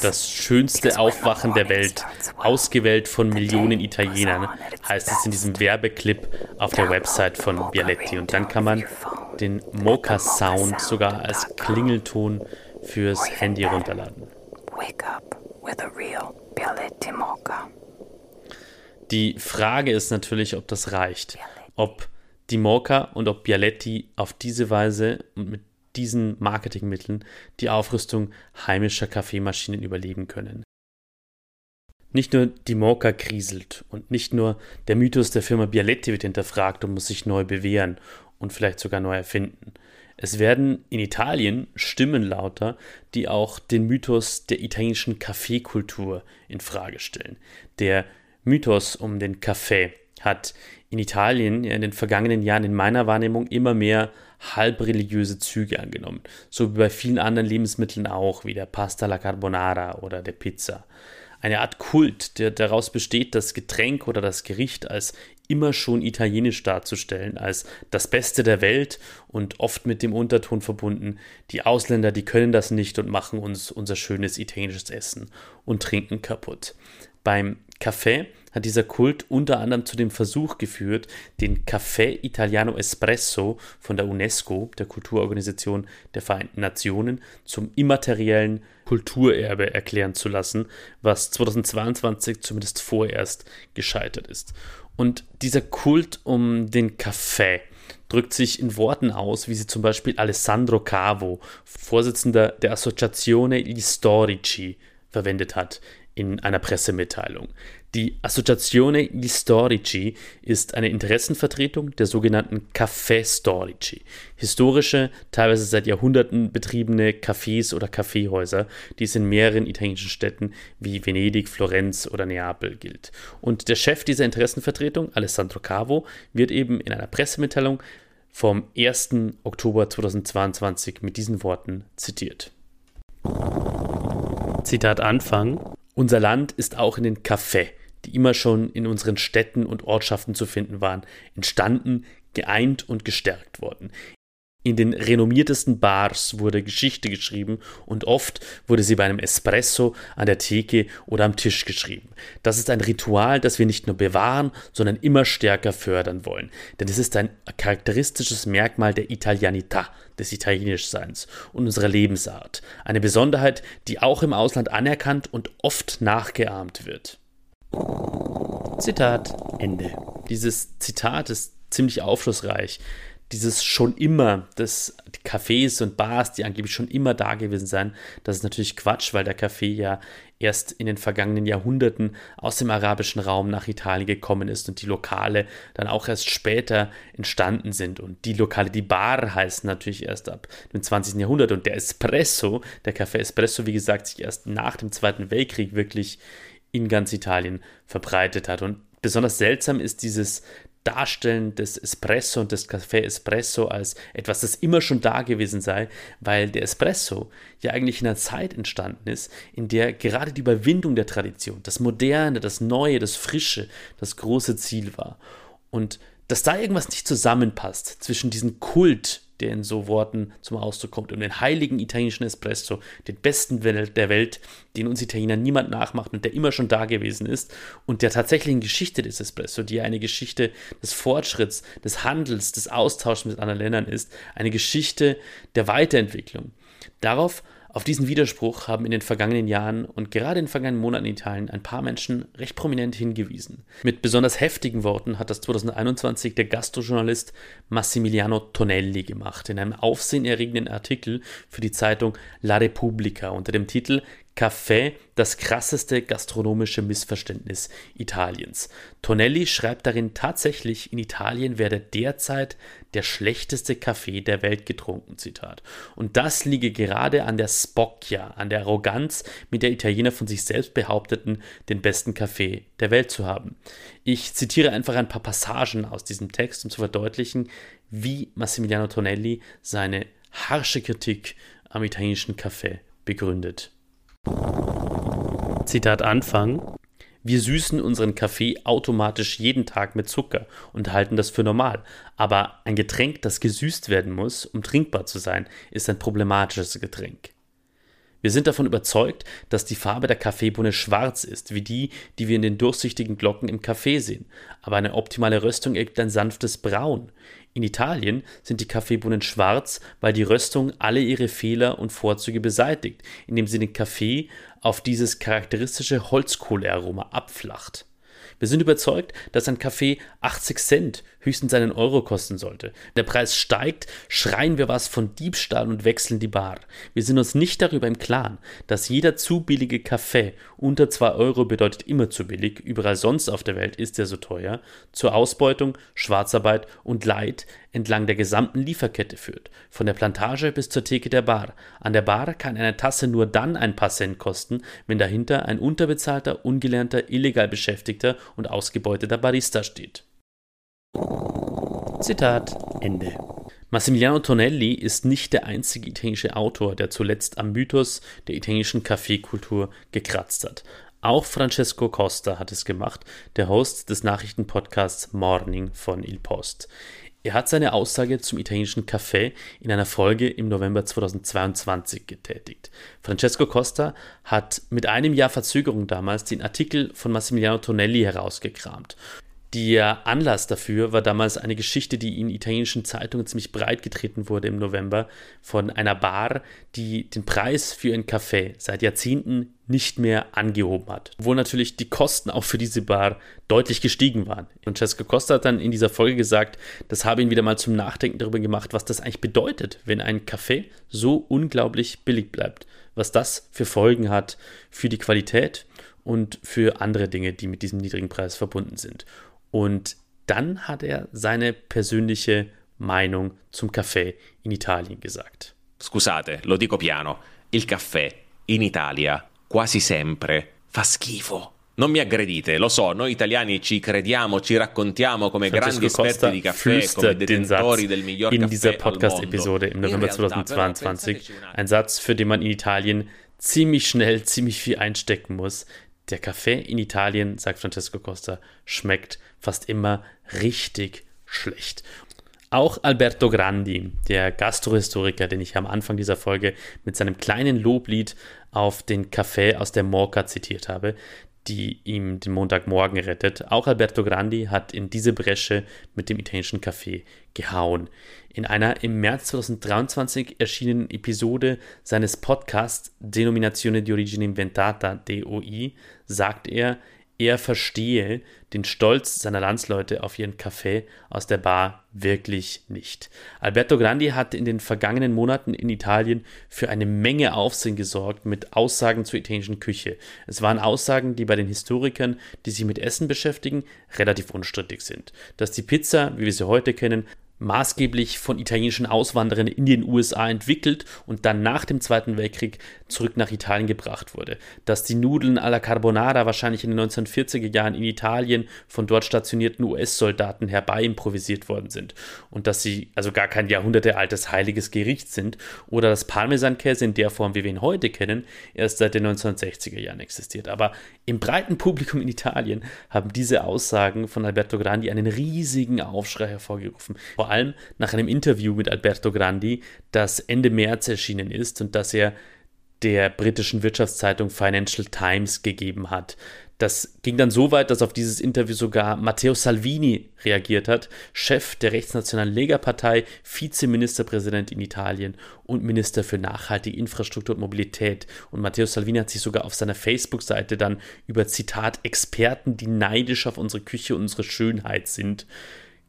Das schönste Aufwachen der Welt, ausgewählt von Millionen Italienern, heißt es in diesem Werbeclip auf der Website von Bialetti. Und dann kann man den Mocha-Sound sogar als Klingelton fürs Handy runterladen. Die Frage ist natürlich, ob das reicht. Ob die Mocha und ob Bialetti auf diese Weise und mit diesen Marketingmitteln die Aufrüstung heimischer Kaffeemaschinen überleben können. Nicht nur die Mocha kriselt und nicht nur der Mythos der Firma Bialetti wird hinterfragt und muss sich neu bewähren und vielleicht sogar neu erfinden. Es werden in Italien Stimmen lauter, die auch den Mythos der italienischen Kaffeekultur in Frage stellen. Der Mythos um den Kaffee hat in Italien in den vergangenen Jahren in meiner Wahrnehmung immer mehr halbreligiöse Züge angenommen, so wie bei vielen anderen Lebensmitteln auch, wie der Pasta alla Carbonara oder der Pizza. Eine Art Kult, der daraus besteht, das Getränk oder das Gericht als immer schon italienisch darzustellen, als das Beste der Welt und oft mit dem Unterton verbunden, die Ausländer, die können das nicht und machen uns unser schönes italienisches Essen und Trinken kaputt. Beim Kaffee hat dieser Kult unter anderem zu dem Versuch geführt, den Café Italiano Espresso von der UNESCO, der Kulturorganisation der Vereinten Nationen, zum immateriellen Kulturerbe erklären zu lassen, was 2022 zumindest vorerst gescheitert ist. Und dieser Kult um den Kaffee drückt sich in Worten aus, wie sie zum Beispiel Alessandro Cavo, Vorsitzender der Associazione Gli Storici, verwendet hat in einer Pressemitteilung. Die Associazione Gli Storici ist eine Interessenvertretung der sogenannten Café Storici, historische, teilweise seit Jahrhunderten betriebene Cafés oder Kaffeehäuser, die es in mehreren italienischen Städten wie Venedig, Florenz oder Neapel gilt. Und der Chef dieser Interessenvertretung, Alessandro Cavo, wird eben in einer Pressemitteilung vom 1. Oktober 2022 mit diesen Worten zitiert. Zitat Anfang. Unser Land ist auch in den Café, die immer schon in unseren Städten und Ortschaften zu finden waren, entstanden, geeint und gestärkt worden. In den renommiertesten Bars wurde Geschichte geschrieben und oft wurde sie bei einem Espresso an der Theke oder am Tisch geschrieben. Das ist ein Ritual, das wir nicht nur bewahren, sondern immer stärker fördern wollen. Denn es ist ein charakteristisches Merkmal der Italianità, des Italienischseins und unserer Lebensart. Eine Besonderheit, die auch im Ausland anerkannt und oft nachgeahmt wird. Zitat Ende. Dieses Zitat ist ziemlich aufschlussreich dieses schon immer, das die Cafés und Bars, die angeblich schon immer da gewesen seien, das ist natürlich Quatsch, weil der Kaffee ja erst in den vergangenen Jahrhunderten aus dem arabischen Raum nach Italien gekommen ist und die Lokale dann auch erst später entstanden sind. Und die Lokale, die Bar heißen natürlich erst ab dem 20. Jahrhundert und der Espresso, der Kaffee Espresso, wie gesagt, sich erst nach dem Zweiten Weltkrieg wirklich in ganz Italien verbreitet hat. Und besonders seltsam ist dieses Darstellen des Espresso und des Café Espresso als etwas, das immer schon da gewesen sei, weil der Espresso ja eigentlich in einer Zeit entstanden ist, in der gerade die Überwindung der Tradition, das Moderne, das Neue, das Frische, das große Ziel war. Und dass da irgendwas nicht zusammenpasst zwischen diesem Kult der in so Worten zum Ausdruck kommt, um den heiligen italienischen Espresso, den besten der Welt, den uns Italiener niemand nachmacht und der immer schon da gewesen ist und der tatsächlichen Geschichte des Espresso, die eine Geschichte des Fortschritts, des Handels, des Austauschs mit anderen Ländern ist, eine Geschichte der Weiterentwicklung. Darauf auf diesen Widerspruch haben in den vergangenen Jahren und gerade in den vergangenen Monaten in Italien ein paar Menschen recht prominent hingewiesen. Mit besonders heftigen Worten hat das 2021 der Gastrojournalist Massimiliano Tonelli gemacht in einem aufsehenerregenden Artikel für die Zeitung La Repubblica unter dem Titel Kaffee, das krasseste gastronomische Missverständnis Italiens. Tonelli schreibt darin tatsächlich, in Italien werde derzeit der schlechteste Kaffee der Welt getrunken, Zitat. Und das liege gerade an der Spocchia, an der Arroganz, mit der Italiener von sich selbst behaupteten, den besten Kaffee der Welt zu haben. Ich zitiere einfach ein paar Passagen aus diesem Text, um zu verdeutlichen, wie Massimiliano Tonelli seine harsche Kritik am italienischen Kaffee begründet. Zitat Anfang. Wir süßen unseren Kaffee automatisch jeden Tag mit Zucker und halten das für normal. Aber ein Getränk, das gesüßt werden muss, um trinkbar zu sein, ist ein problematisches Getränk. Wir sind davon überzeugt, dass die Farbe der Kaffeebohne schwarz ist, wie die, die wir in den durchsichtigen Glocken im Kaffee sehen. Aber eine optimale Röstung ergibt ein sanftes Braun. In Italien sind die Kaffeebohnen schwarz, weil die Röstung alle ihre Fehler und Vorzüge beseitigt, indem sie den Kaffee auf dieses charakteristische Holzkohlearoma abflacht. Wir sind überzeugt, dass ein Kaffee 80 Cent höchstens einen Euro kosten sollte. Der Preis steigt, schreien wir was von Diebstahl und wechseln die Bar. Wir sind uns nicht darüber im Klaren, dass jeder zu billige Kaffee unter 2 Euro bedeutet immer zu billig, überall sonst auf der Welt ist er so teuer, zur Ausbeutung, Schwarzarbeit und Leid entlang der gesamten Lieferkette führt, von der Plantage bis zur Theke der Bar. An der Bar kann eine Tasse nur dann ein paar Cent kosten, wenn dahinter ein unterbezahlter, ungelernter, illegal beschäftigter und ausgebeuteter Barista steht. Zitat Ende. Massimiliano Tonelli ist nicht der einzige italienische Autor, der zuletzt am Mythos der italienischen Kaffeekultur gekratzt hat. Auch Francesco Costa hat es gemacht, der Host des Nachrichtenpodcasts Morning von Il Post. Er hat seine Aussage zum italienischen Kaffee in einer Folge im November 2022 getätigt. Francesco Costa hat mit einem Jahr Verzögerung damals den Artikel von Massimiliano Tonelli herausgekramt. Der Anlass dafür war damals eine Geschichte, die in italienischen Zeitungen ziemlich breit getreten wurde im November von einer Bar, die den Preis für ihren Kaffee seit Jahrzehnten nicht mehr angehoben hat. Obwohl natürlich die Kosten auch für diese Bar deutlich gestiegen waren. Francesco Costa hat dann in dieser Folge gesagt, das habe ihn wieder mal zum Nachdenken darüber gemacht, was das eigentlich bedeutet, wenn ein Kaffee so unglaublich billig bleibt. Was das für Folgen hat für die Qualität und für andere Dinge, die mit diesem niedrigen Preis verbunden sind. Und dann hat er seine persönliche Meinung zum Kaffee in Italien gesagt. Scusate, lo dico piano. Il caffè in Italia quasi sempre fa schifo. Non mi aggredite, lo so, noi italiani ci crediamo, ci raccontiamo come Francesco grandi esperti di caffè, come detentori del miglior in dieser Podcast-Episode im November 2022. Ein Satz, für den man in Italien ziemlich schnell ziemlich viel einstecken muss. Der Kaffee in Italien, sagt Francesco Costa, schmeckt fast immer richtig schlecht. Auch Alberto Grandi, der Gastrohistoriker, den ich am Anfang dieser Folge mit seinem kleinen Loblied auf den Kaffee aus der Morca zitiert habe, die ihm den Montagmorgen rettet. Auch Alberto Grandi hat in diese Bresche mit dem italienischen Kaffee gehauen. In einer im März 2023 erschienenen Episode seines Podcasts Denominazione di origine inventata, DOI, sagt er, er verstehe den Stolz seiner Landsleute auf ihren Kaffee aus der Bar wirklich nicht. Alberto Grandi hat in den vergangenen Monaten in Italien für eine Menge Aufsehen gesorgt mit Aussagen zur italienischen Küche. Es waren Aussagen, die bei den Historikern, die sich mit Essen beschäftigen, relativ unstrittig sind. Dass die Pizza, wie wir sie heute kennen, maßgeblich von italienischen Auswanderern in den USA entwickelt und dann nach dem Zweiten Weltkrieg zurück nach Italien gebracht wurde. Dass die Nudeln alla Carbonara wahrscheinlich in den 1940er Jahren in Italien von dort stationierten US-Soldaten herbei improvisiert worden sind und dass sie also gar kein jahrhundertealtes heiliges Gericht sind oder dass Parmesankäse in der Form, wie wir ihn heute kennen, erst seit den 1960er Jahren existiert. Aber im breiten Publikum in Italien haben diese Aussagen von Alberto Grandi einen riesigen Aufschrei hervorgerufen. Vor allem nach einem Interview mit Alberto Grandi, das Ende März erschienen ist und das er der britischen Wirtschaftszeitung Financial Times gegeben hat. Das ging dann so weit, dass auf dieses Interview sogar Matteo Salvini reagiert hat, Chef der rechtsnationalen Lega-Partei, Vizeministerpräsident in Italien und Minister für nachhaltige Infrastruktur und Mobilität. Und Matteo Salvini hat sich sogar auf seiner Facebook-Seite dann über Zitat Experten, die neidisch auf unsere Küche und unsere Schönheit sind,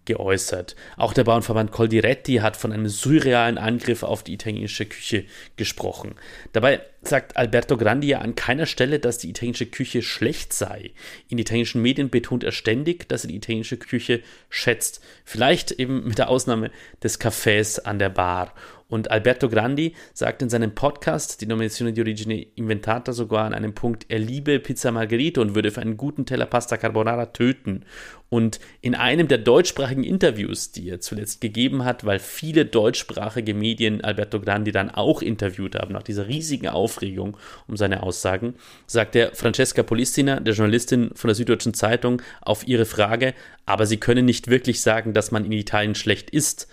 geäußert. Auch der Bauernverband Coldiretti hat von einem surrealen Angriff auf die italienische Küche gesprochen. Dabei sagt Alberto Grandi ja an keiner Stelle, dass die italienische Küche schlecht sei. In italienischen Medien betont er ständig, dass er die italienische Küche schätzt. Vielleicht eben mit der Ausnahme des Cafés an der Bar. Und Alberto Grandi sagt in seinem Podcast, die Nomination di Origine Inventata, sogar an einem Punkt, er liebe Pizza Margherita und würde für einen guten Teller Pasta Carbonara töten. Und in einem der deutschsprachigen Interviews, die er zuletzt gegeben hat, weil viele deutschsprachige Medien Alberto Grandi dann auch interviewt haben, nach dieser riesigen Aufregung um seine Aussagen, sagt er Francesca Polistina, der Journalistin von der Süddeutschen Zeitung, auf ihre Frage, aber sie können nicht wirklich sagen, dass man in Italien schlecht ist.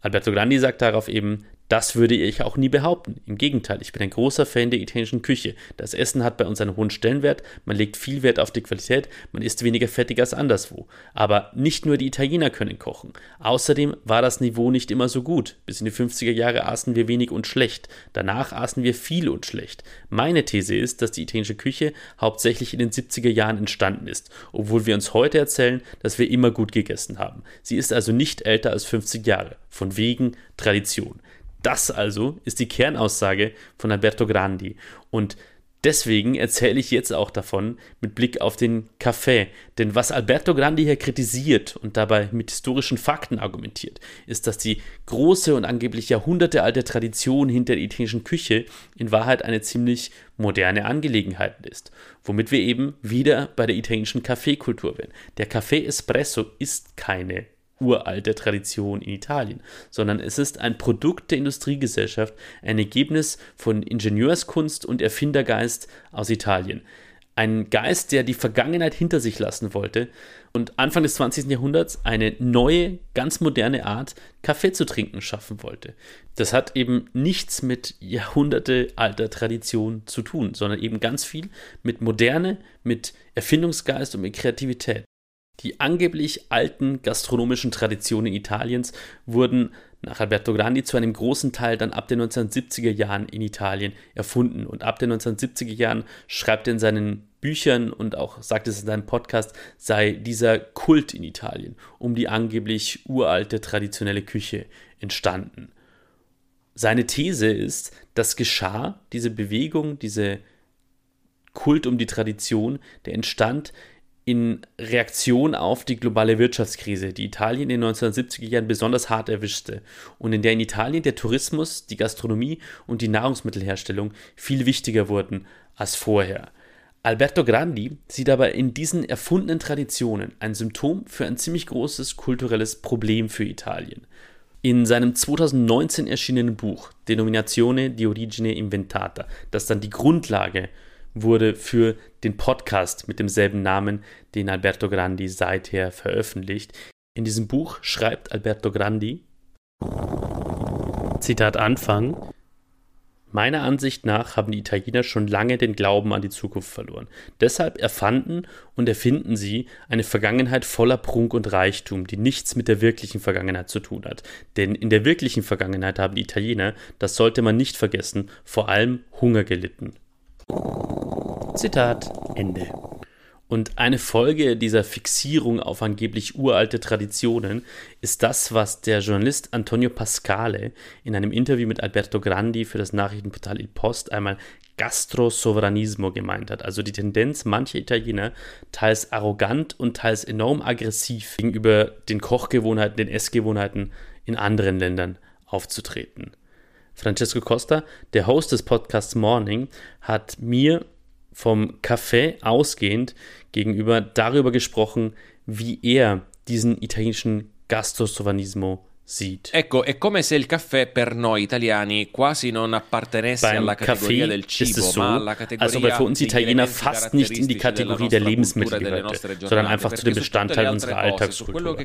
Alberto Grandi sagt darauf eben, das würde ich auch nie behaupten. Im Gegenteil, ich bin ein großer Fan der italienischen Küche. Das Essen hat bei uns einen hohen Stellenwert, man legt viel Wert auf die Qualität, man isst weniger fettig als anderswo. Aber nicht nur die Italiener können kochen. Außerdem war das Niveau nicht immer so gut. Bis in die 50er Jahre aßen wir wenig und schlecht. Danach aßen wir viel und schlecht. Meine These ist, dass die italienische Küche hauptsächlich in den 70er Jahren entstanden ist, obwohl wir uns heute erzählen, dass wir immer gut gegessen haben. Sie ist also nicht älter als 50 Jahre. Von wegen Tradition. Das also ist die Kernaussage von Alberto Grandi. Und deswegen erzähle ich jetzt auch davon mit Blick auf den Kaffee. Denn was Alberto Grandi hier kritisiert und dabei mit historischen Fakten argumentiert, ist, dass die große und angeblich jahrhundertealte Tradition hinter der italienischen Küche in Wahrheit eine ziemlich moderne Angelegenheit ist. Womit wir eben wieder bei der italienischen Kaffeekultur werden. Der Kaffee Espresso ist keine uralte Tradition in Italien, sondern es ist ein Produkt der Industriegesellschaft, ein Ergebnis von Ingenieurskunst und Erfindergeist aus Italien. Ein Geist, der die Vergangenheit hinter sich lassen wollte und Anfang des 20. Jahrhunderts eine neue, ganz moderne Art, Kaffee zu trinken schaffen wollte. Das hat eben nichts mit jahrhundertealter Tradition zu tun, sondern eben ganz viel mit Moderne, mit Erfindungsgeist und mit Kreativität. Die angeblich alten gastronomischen Traditionen Italiens wurden nach Alberto Grandi zu einem großen Teil dann ab den 1970er Jahren in Italien erfunden. Und ab den 1970er Jahren schreibt er in seinen Büchern und auch sagt es in seinem Podcast, sei dieser Kult in Italien um die angeblich uralte traditionelle Küche entstanden. Seine These ist, das geschah, diese Bewegung, diese Kult um die Tradition, der entstand in Reaktion auf die globale Wirtschaftskrise, die Italien in den 1970er Jahren besonders hart erwischte und in der in Italien der Tourismus, die Gastronomie und die Nahrungsmittelherstellung viel wichtiger wurden als vorher. Alberto Grandi sieht aber in diesen erfundenen Traditionen ein Symptom für ein ziemlich großes kulturelles Problem für Italien. In seinem 2019 erschienenen Buch Denominazione di origine inventata, das dann die Grundlage wurde für den Podcast mit demselben Namen, den Alberto Grandi seither veröffentlicht. In diesem Buch schreibt Alberto Grandi, Zitat Anfang, Meiner Ansicht nach haben die Italiener schon lange den Glauben an die Zukunft verloren. Deshalb erfanden und erfinden sie eine Vergangenheit voller Prunk und Reichtum, die nichts mit der wirklichen Vergangenheit zu tun hat. Denn in der wirklichen Vergangenheit haben die Italiener, das sollte man nicht vergessen, vor allem Hunger gelitten. Zitat Ende. Und eine Folge dieser Fixierung auf angeblich uralte Traditionen ist das, was der Journalist Antonio Pascale in einem Interview mit Alberto Grandi für das Nachrichtenportal Il Post einmal Gastrosovranismo gemeint hat, also die Tendenz mancher Italiener, teils arrogant und teils enorm aggressiv gegenüber den Kochgewohnheiten, den Essgewohnheiten in anderen Ländern aufzutreten. Francesco Costa, der Host des Podcasts Morning, hat mir vom Café ausgehend gegenüber darüber gesprochen, wie er diesen italienischen Gastrosovanismo sieht. Ecco, è come se il caffè per noi italiani quasi non appartenesse Beim alla categoria Kaffee del cibo, es so, ma alla als ob categoria für uns degli Italiener fast nicht in die Kategorie der Lebensmittel gehörte, sondern einfach zu dem Bestandteil unserer Alltagskultur.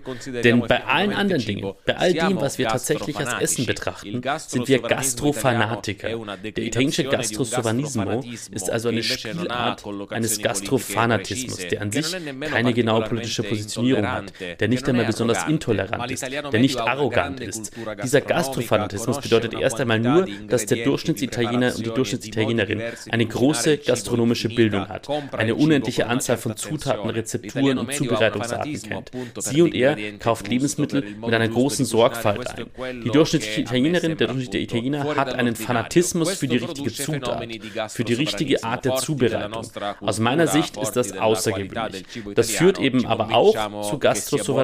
Denn bei allen anderen Dingen, bei all dem, was wir tatsächlich als Essen betrachten, sind wir Gastrofanatiker. Der italienische Gastrosovanismo ist also eine Spielart eines Gastrofanatismus, der an sich keine genaue politische Positionierung hat, der nicht einmal besonders intolerant ist, der nicht una arrogant ist. Dieser Gastrofanatismus bedeutet erst einmal nur, dass der Durchschnittsitaliener und die Durchschnittsitalienerin eine große gastronomische Bildung hat, eine unendliche Anzahl von Zutaten. Rezepturen und Zubereitungsarten kennt. Sie und er kauft Lebensmittel mit einer großen. Sorgfalt ein. Die durchschnittliche Italienerin, der durchschnittliche Italiener hat einen. Fanatismus für die richtige Zutat, für die richtige Art der Zubereitung. Aus meiner Sicht ist das außergewöhnlich. Das führt eben aber auch zu nostro,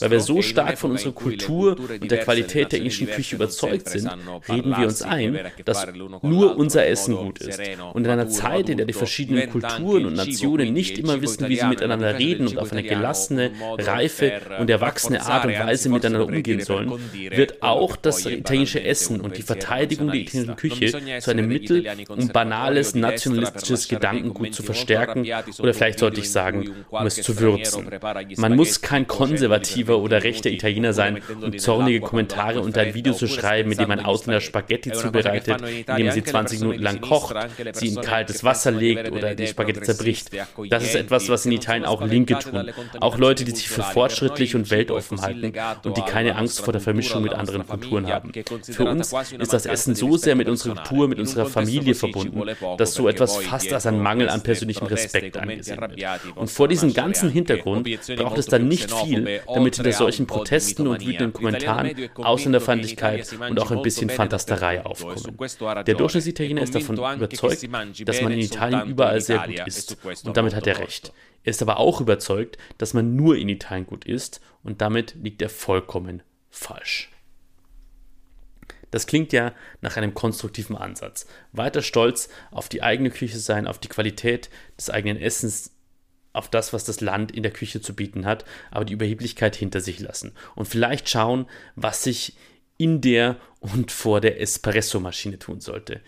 weil wir so stark von unserer le Kultur und der Qualität der indischen Küche überzeugt sind, reden wir uns parlarsi, ein, dass nur unser Essen gut ist. Und in einer Zeit, in der die verschiedenen Kulturen und Nationen nicht immer wissen, wie sie miteinander reden und auf eine gelassene, reife und erwachsene Art und Weise miteinander umgehen sollen, wird auch das italienische Essen un und die Verteidigung der italienischen Küche zu einem Mittel, um banales nationalistisches Gedankengut zu verstärken oder vielleicht sollte ich sagen, um es zu würzen. Man muss kein konservativer oder 20 rechter Italiener sein, um zornige Kommentare unter ein Video zu schreiben, mit dem ein Ausländer spaghetti. Zubereitet, indem er sie anche le 20 persone Minuten lang kocht, sie in kaltes Wasser legt oder die Spaghetti zerbricht. Das ist etwas, was in Italien auch Linke tun. Auch Leute, die sich für fortschrittlich und weltoffen halten und die keine Angst vor der Vermischung mit anderen Kulturen haben. Für uns ist das Essen so sehr mit unserer. Kultur, mit unserer Familie verbunden, dass so etwas fast als ein Mangel an persönlichem Respekt angesehen wird. Und vor diesem ganzen Hintergrund braucht es dann nicht viel, damit hinter solchen Protesten und wütenden Kommentaren Ausländerfeindlichkeit und auch ein bisschen Fantasterei aufkommen. Der È ist davon überzeugt, dass man in Italien überall sehr gut e isst. Und damit ha hat er recht. Er ist aber auch überzeugt, dass man nur in Italien gut isst und damit liegt er vollkommen falsch. Das klingt ja nach einem konstruktiven Ansatz. Weiter stolz auf die eigene Küche sein, auf die Qualität des eigenen Essens, auf das, was das Land in der Küche zu bieten hat, aber die Überheblichkeit hinter sich lassen und vielleicht schauen, was sich in der und vor der Espresso-Maschine tun sollte.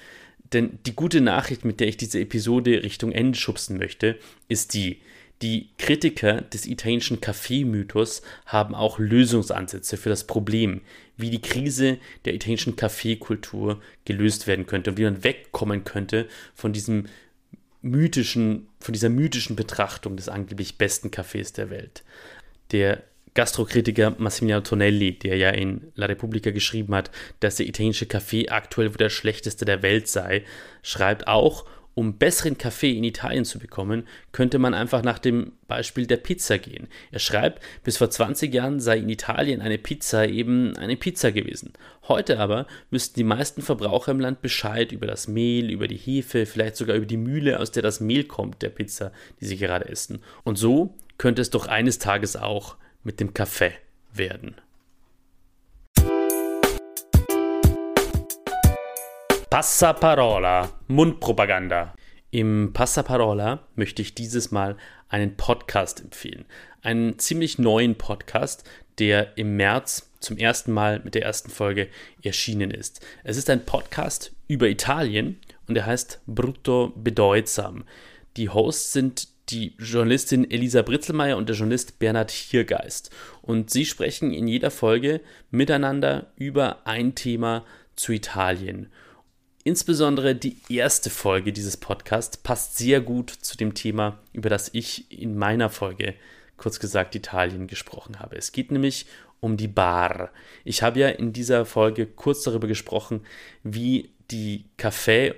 Denn die gute Nachricht, mit der ich diese Episode Richtung Ende schubsen möchte, ist die, die Kritiker des italienischen Kaffeemythos haben auch Lösungsansätze für das Problem, wie die Krise der italienischen Kaffeekultur gelöst werden könnte und wie man wegkommen könnte von diesem mythischen, von dieser mythischen Betrachtung des angeblich besten Cafés der Welt. Der Gastrokritiker Massimiliano Tonelli, der ja in La Repubblica geschrieben hat, dass der italienische Kaffee aktuell wohl der schlechteste der Welt sei, schreibt auch, um besseren Kaffee in Italien zu bekommen, könnte man einfach nach dem Beispiel der Pizza gehen. Er schreibt, bis vor 20 Jahren sei in Italien eine Pizza eben eine Pizza gewesen. Heute aber müssten die meisten Verbraucher im Land Bescheid über das Mehl, über die Hefe, vielleicht sogar über die Mühle, aus der das Mehl kommt, der Pizza, die sie gerade essen. Und so könnte es doch eines Tages auch mit dem Kaffee werden. Passaparola, Mundpropaganda. Im Passaparola möchte ich dieses Mal einen Podcast empfehlen. Einen ziemlich neuen Podcast, der im März zum ersten Mal mit der ersten Folge erschienen ist. Es ist ein Podcast über Italien und er heißt Brutto Bedeutsam. Die Hosts sind die Journalistin Elisa Britzelmeier und der Journalist Bernhard Hiergeist. Und sie sprechen in jeder Folge miteinander über ein Thema zu Italien. Insbesondere die erste Folge dieses Podcasts passt sehr gut zu dem Thema, über das ich in meiner Folge, kurz gesagt, Italien gesprochen habe. Es geht nämlich um die Bar. Ich habe ja in dieser Folge kurz darüber gesprochen, wie die Café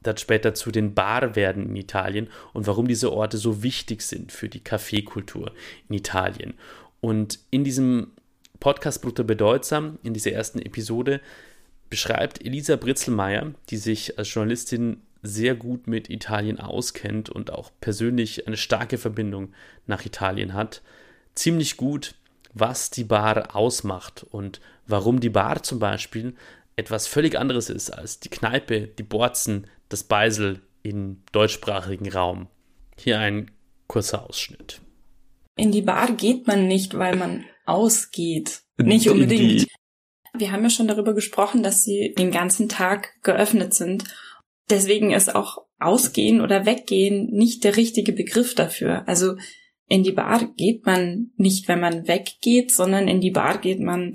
dann später zu den Bar werden in Italien und warum diese Orte so wichtig sind für die Kaffeekultur in Italien. Und in diesem Podcast Brutto Bedeutsam, in dieser ersten Episode, beschreibt Elisa Britzelmeier, die sich als Journalistin sehr gut mit Italien auskennt und auch persönlich eine starke Verbindung nach Italien hat, ziemlich gut, was die Bar ausmacht und warum die Bar zum Beispiel etwas völlig anderes ist als die Kneipe, die Borzen, das Beisel im deutschsprachigen Raum. Hier ein kurzer Ausschnitt. In die Bar geht man nicht, weil man ausgeht. Nicht unbedingt. Wir haben ja schon darüber gesprochen, dass sie den ganzen Tag geöffnet sind. Deswegen ist auch Ausgehen oder Weggehen nicht der richtige Begriff dafür. Also in die Bar geht man nicht, wenn man weggeht, sondern in die Bar geht man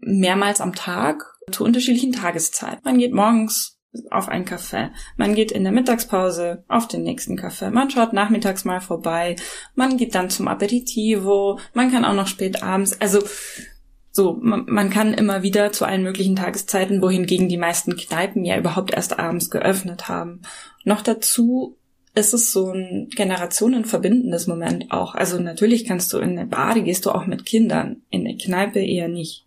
mehrmals am Tag zu unterschiedlichen Tageszeiten. Man geht morgens auf einen Kaffee, man geht in der Mittagspause auf den nächsten Kaffee, man schaut nachmittags mal vorbei, man geht dann zum Aperitivo, man kann auch noch spät abends, also so, man, kann immer wieder zu allen möglichen Tageszeiten, wohingegen die meisten Kneipen ja überhaupt erst abends geöffnet haben. Noch dazu ist es so ein generationenverbindendes Moment auch. Also natürlich kannst du in eine Bar, gehst du auch mit Kindern, in eine Kneipe eher nicht.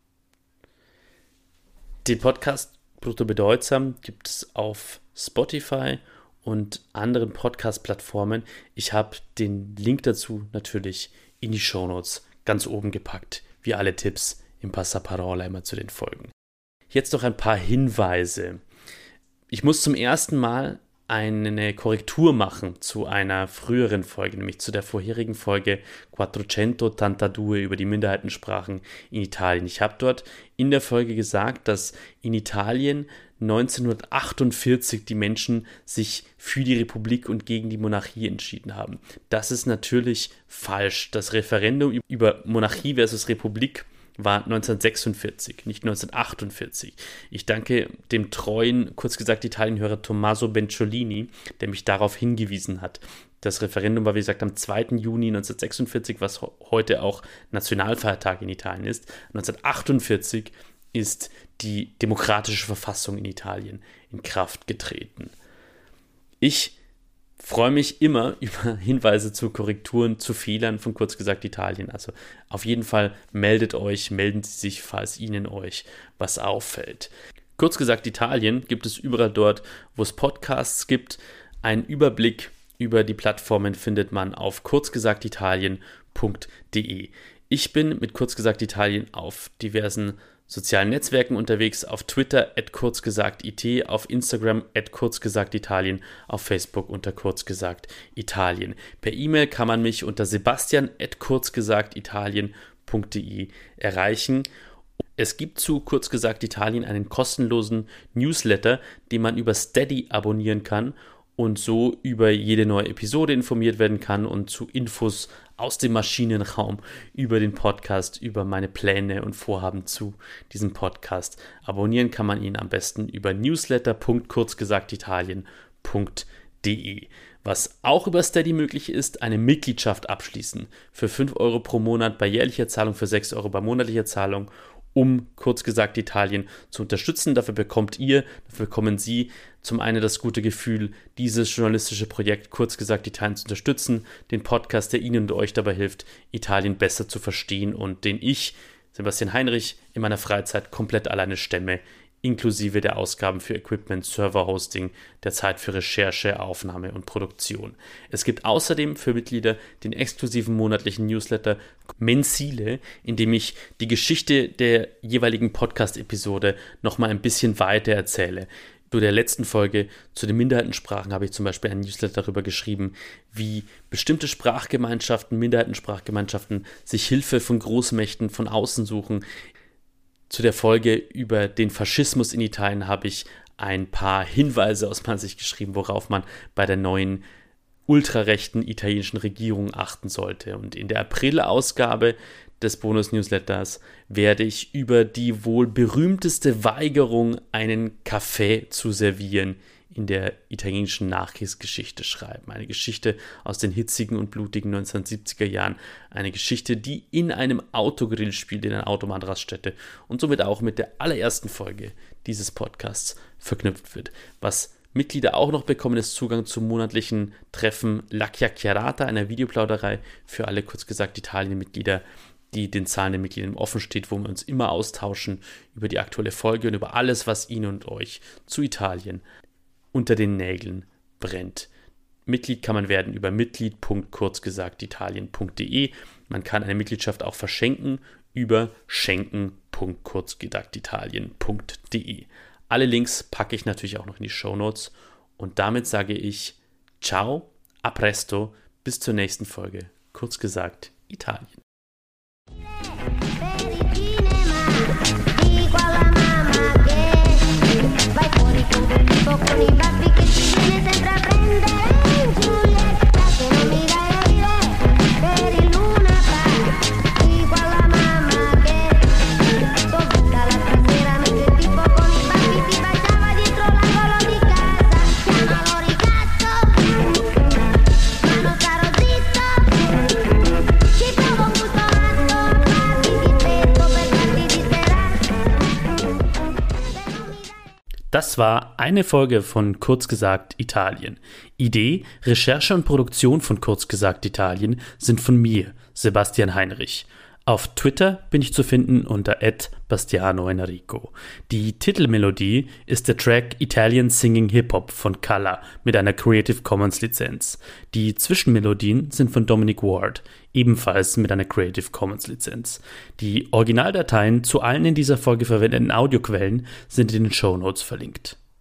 Den Podcast Brutto Bedeutsam gibt es auf Spotify und anderen Podcast-Plattformen. Ich habe den Link dazu natürlich in die Shownotes ganz oben gepackt, wie alle Tipps im Passaparola immer zu den Folgen. Jetzt noch ein paar Hinweise. Ich muss zum ersten Mal eine Korrektur machen zu einer früheren Folge, nämlich zu der vorherigen Folge 482 über die Minderheitensprachen in Italien. Ich habe dort in der Folge gesagt, dass in Italien 1948 die Menschen sich für die Republik und gegen die Monarchie entschieden haben. Das ist natürlich falsch. Das Referendum über Monarchie versus Republik war 1946, nicht 1948. Ich danke dem treuen, kurz gesagt Italienhörer Tommaso Benciolini, der mich darauf hingewiesen hat. Das Referendum war, wie gesagt, am 2. Juni 1946, was heute auch Nationalfeiertag in Italien ist. 1948 ist die demokratische Verfassung in Italien in Kraft getreten. Ich freue mich immer über Hinweise zu Korrekturen, zu Fehlern von kurz gesagt Italien. Also auf jeden Fall meldet euch, melden Sie sich, falls Ihnen euch was auffällt. Kurz gesagt Italien gibt es überall dort, wo es Podcasts gibt. Einen Überblick über die Plattformen findet man auf kurzgesagtitalien.de. Ich bin mit kurz gesagt Italien auf diversen sozialen Netzwerken unterwegs, auf Twitter at kurzgesagtit, auf Instagram at kurzgesagtitalien, auf Facebook unter kurzgesagt Italien. Per E-Mail kann man mich unter sebastian at kurzgesagtitalien.de erreichen. Es gibt zu kurz gesagt Italien einen kostenlosen Newsletter, den man über Steady abonnieren kann und so über jede neue Episode informiert werden kann und zu Infos aus dem Maschinenraum über den Podcast, über meine Pläne und Vorhaben zu diesem Podcast. Abonnieren kann man ihn am besten über newsletter.kurzgesagtitalien.de. Was auch über Steady möglich ist, eine Mitgliedschaft abschließen. Für 5 Euro pro Monat bei jährlicher Zahlung, für 6 Euro bei monatlicher Zahlung um kurz gesagt Italien zu unterstützen. Dafür bekommt ihr, dafür bekommen Sie zum einen das gute Gefühl, dieses journalistische Projekt kurz gesagt Italien zu unterstützen, den Podcast, der Ihnen und euch dabei hilft, Italien besser zu verstehen und den ich, Sebastian Heinrich, in meiner Freizeit komplett alleine stemme, inklusive der Ausgaben für Equipment, Server-Hosting, der Zeit für Recherche, Aufnahme und Produktion. Es gibt außerdem für Mitglieder den exklusiven monatlichen Newsletter Mensile, in dem ich die Geschichte der jeweiligen Podcast-Episode nochmal ein bisschen weiter erzähle. Zu der letzten Folge zu den Minderheitensprachen habe ich zum Beispiel ein Newsletter darüber geschrieben, wie bestimmte Sprachgemeinschaften, Minderheitensprachgemeinschaften sich Hilfe von Großmächten von außen suchen, zu der Folge über den Faschismus in Italien habe ich ein paar Hinweise aus meiner Sicht geschrieben, worauf man bei der neuen ultrarechten italienischen Regierung achten sollte. Und in der April-Ausgabe des Bonus-Newsletters werde ich über die wohl berühmteste Weigerung, einen Kaffee zu servieren, in der italienischen Nachkriegsgeschichte schreiben. Eine Geschichte aus den hitzigen und blutigen 1970er Jahren. Eine Geschichte, die in einem Autogrill spielt, in einer Autobahnraststätte und somit auch mit der allerersten Folge dieses Podcasts verknüpft wird. Was Mitglieder auch noch bekommen, ist Zugang zum monatlichen Treffen La Chiacchierata, einer Videoplauderei für alle, kurz gesagt, Italien-Mitglieder, die den Zahlen der Mitglieder offen steht, wo wir uns immer austauschen über die aktuelle Folge und über alles, was Ihnen und euch zu Italien unter den Nägeln brennt. Mitglied kann man werden über mitglied.kurzgesagtitalien.de. Man kann eine Mitgliedschaft auch verschenken über schenken.kurzgesagtitalien.de. Alle Links packe ich natürlich auch noch in die Show Notes. Und damit sage ich Ciao, a presto, bis zur nächsten Folge. Kurz gesagt, Italien. poco ni más, vi que si vienes siempre aprenderás. Das war eine Folge von Kurzgesagt Italien. Idee, Recherche und Produktion von Kurzgesagt Italien sind von mir, Sebastian Heinrich. Auf Twitter bin ich zu finden unter Bastiano Enrico. Die Titelmelodie ist der Track Italian Singing Hip Hop von Kalla mit einer Creative Commons Lizenz. Die Zwischenmelodien sind von Dominic Ward, ebenfalls mit einer Creative Commons Lizenz. Die Originaldateien zu allen in dieser Folge verwendeten Audioquellen sind in den Show Notes verlinkt.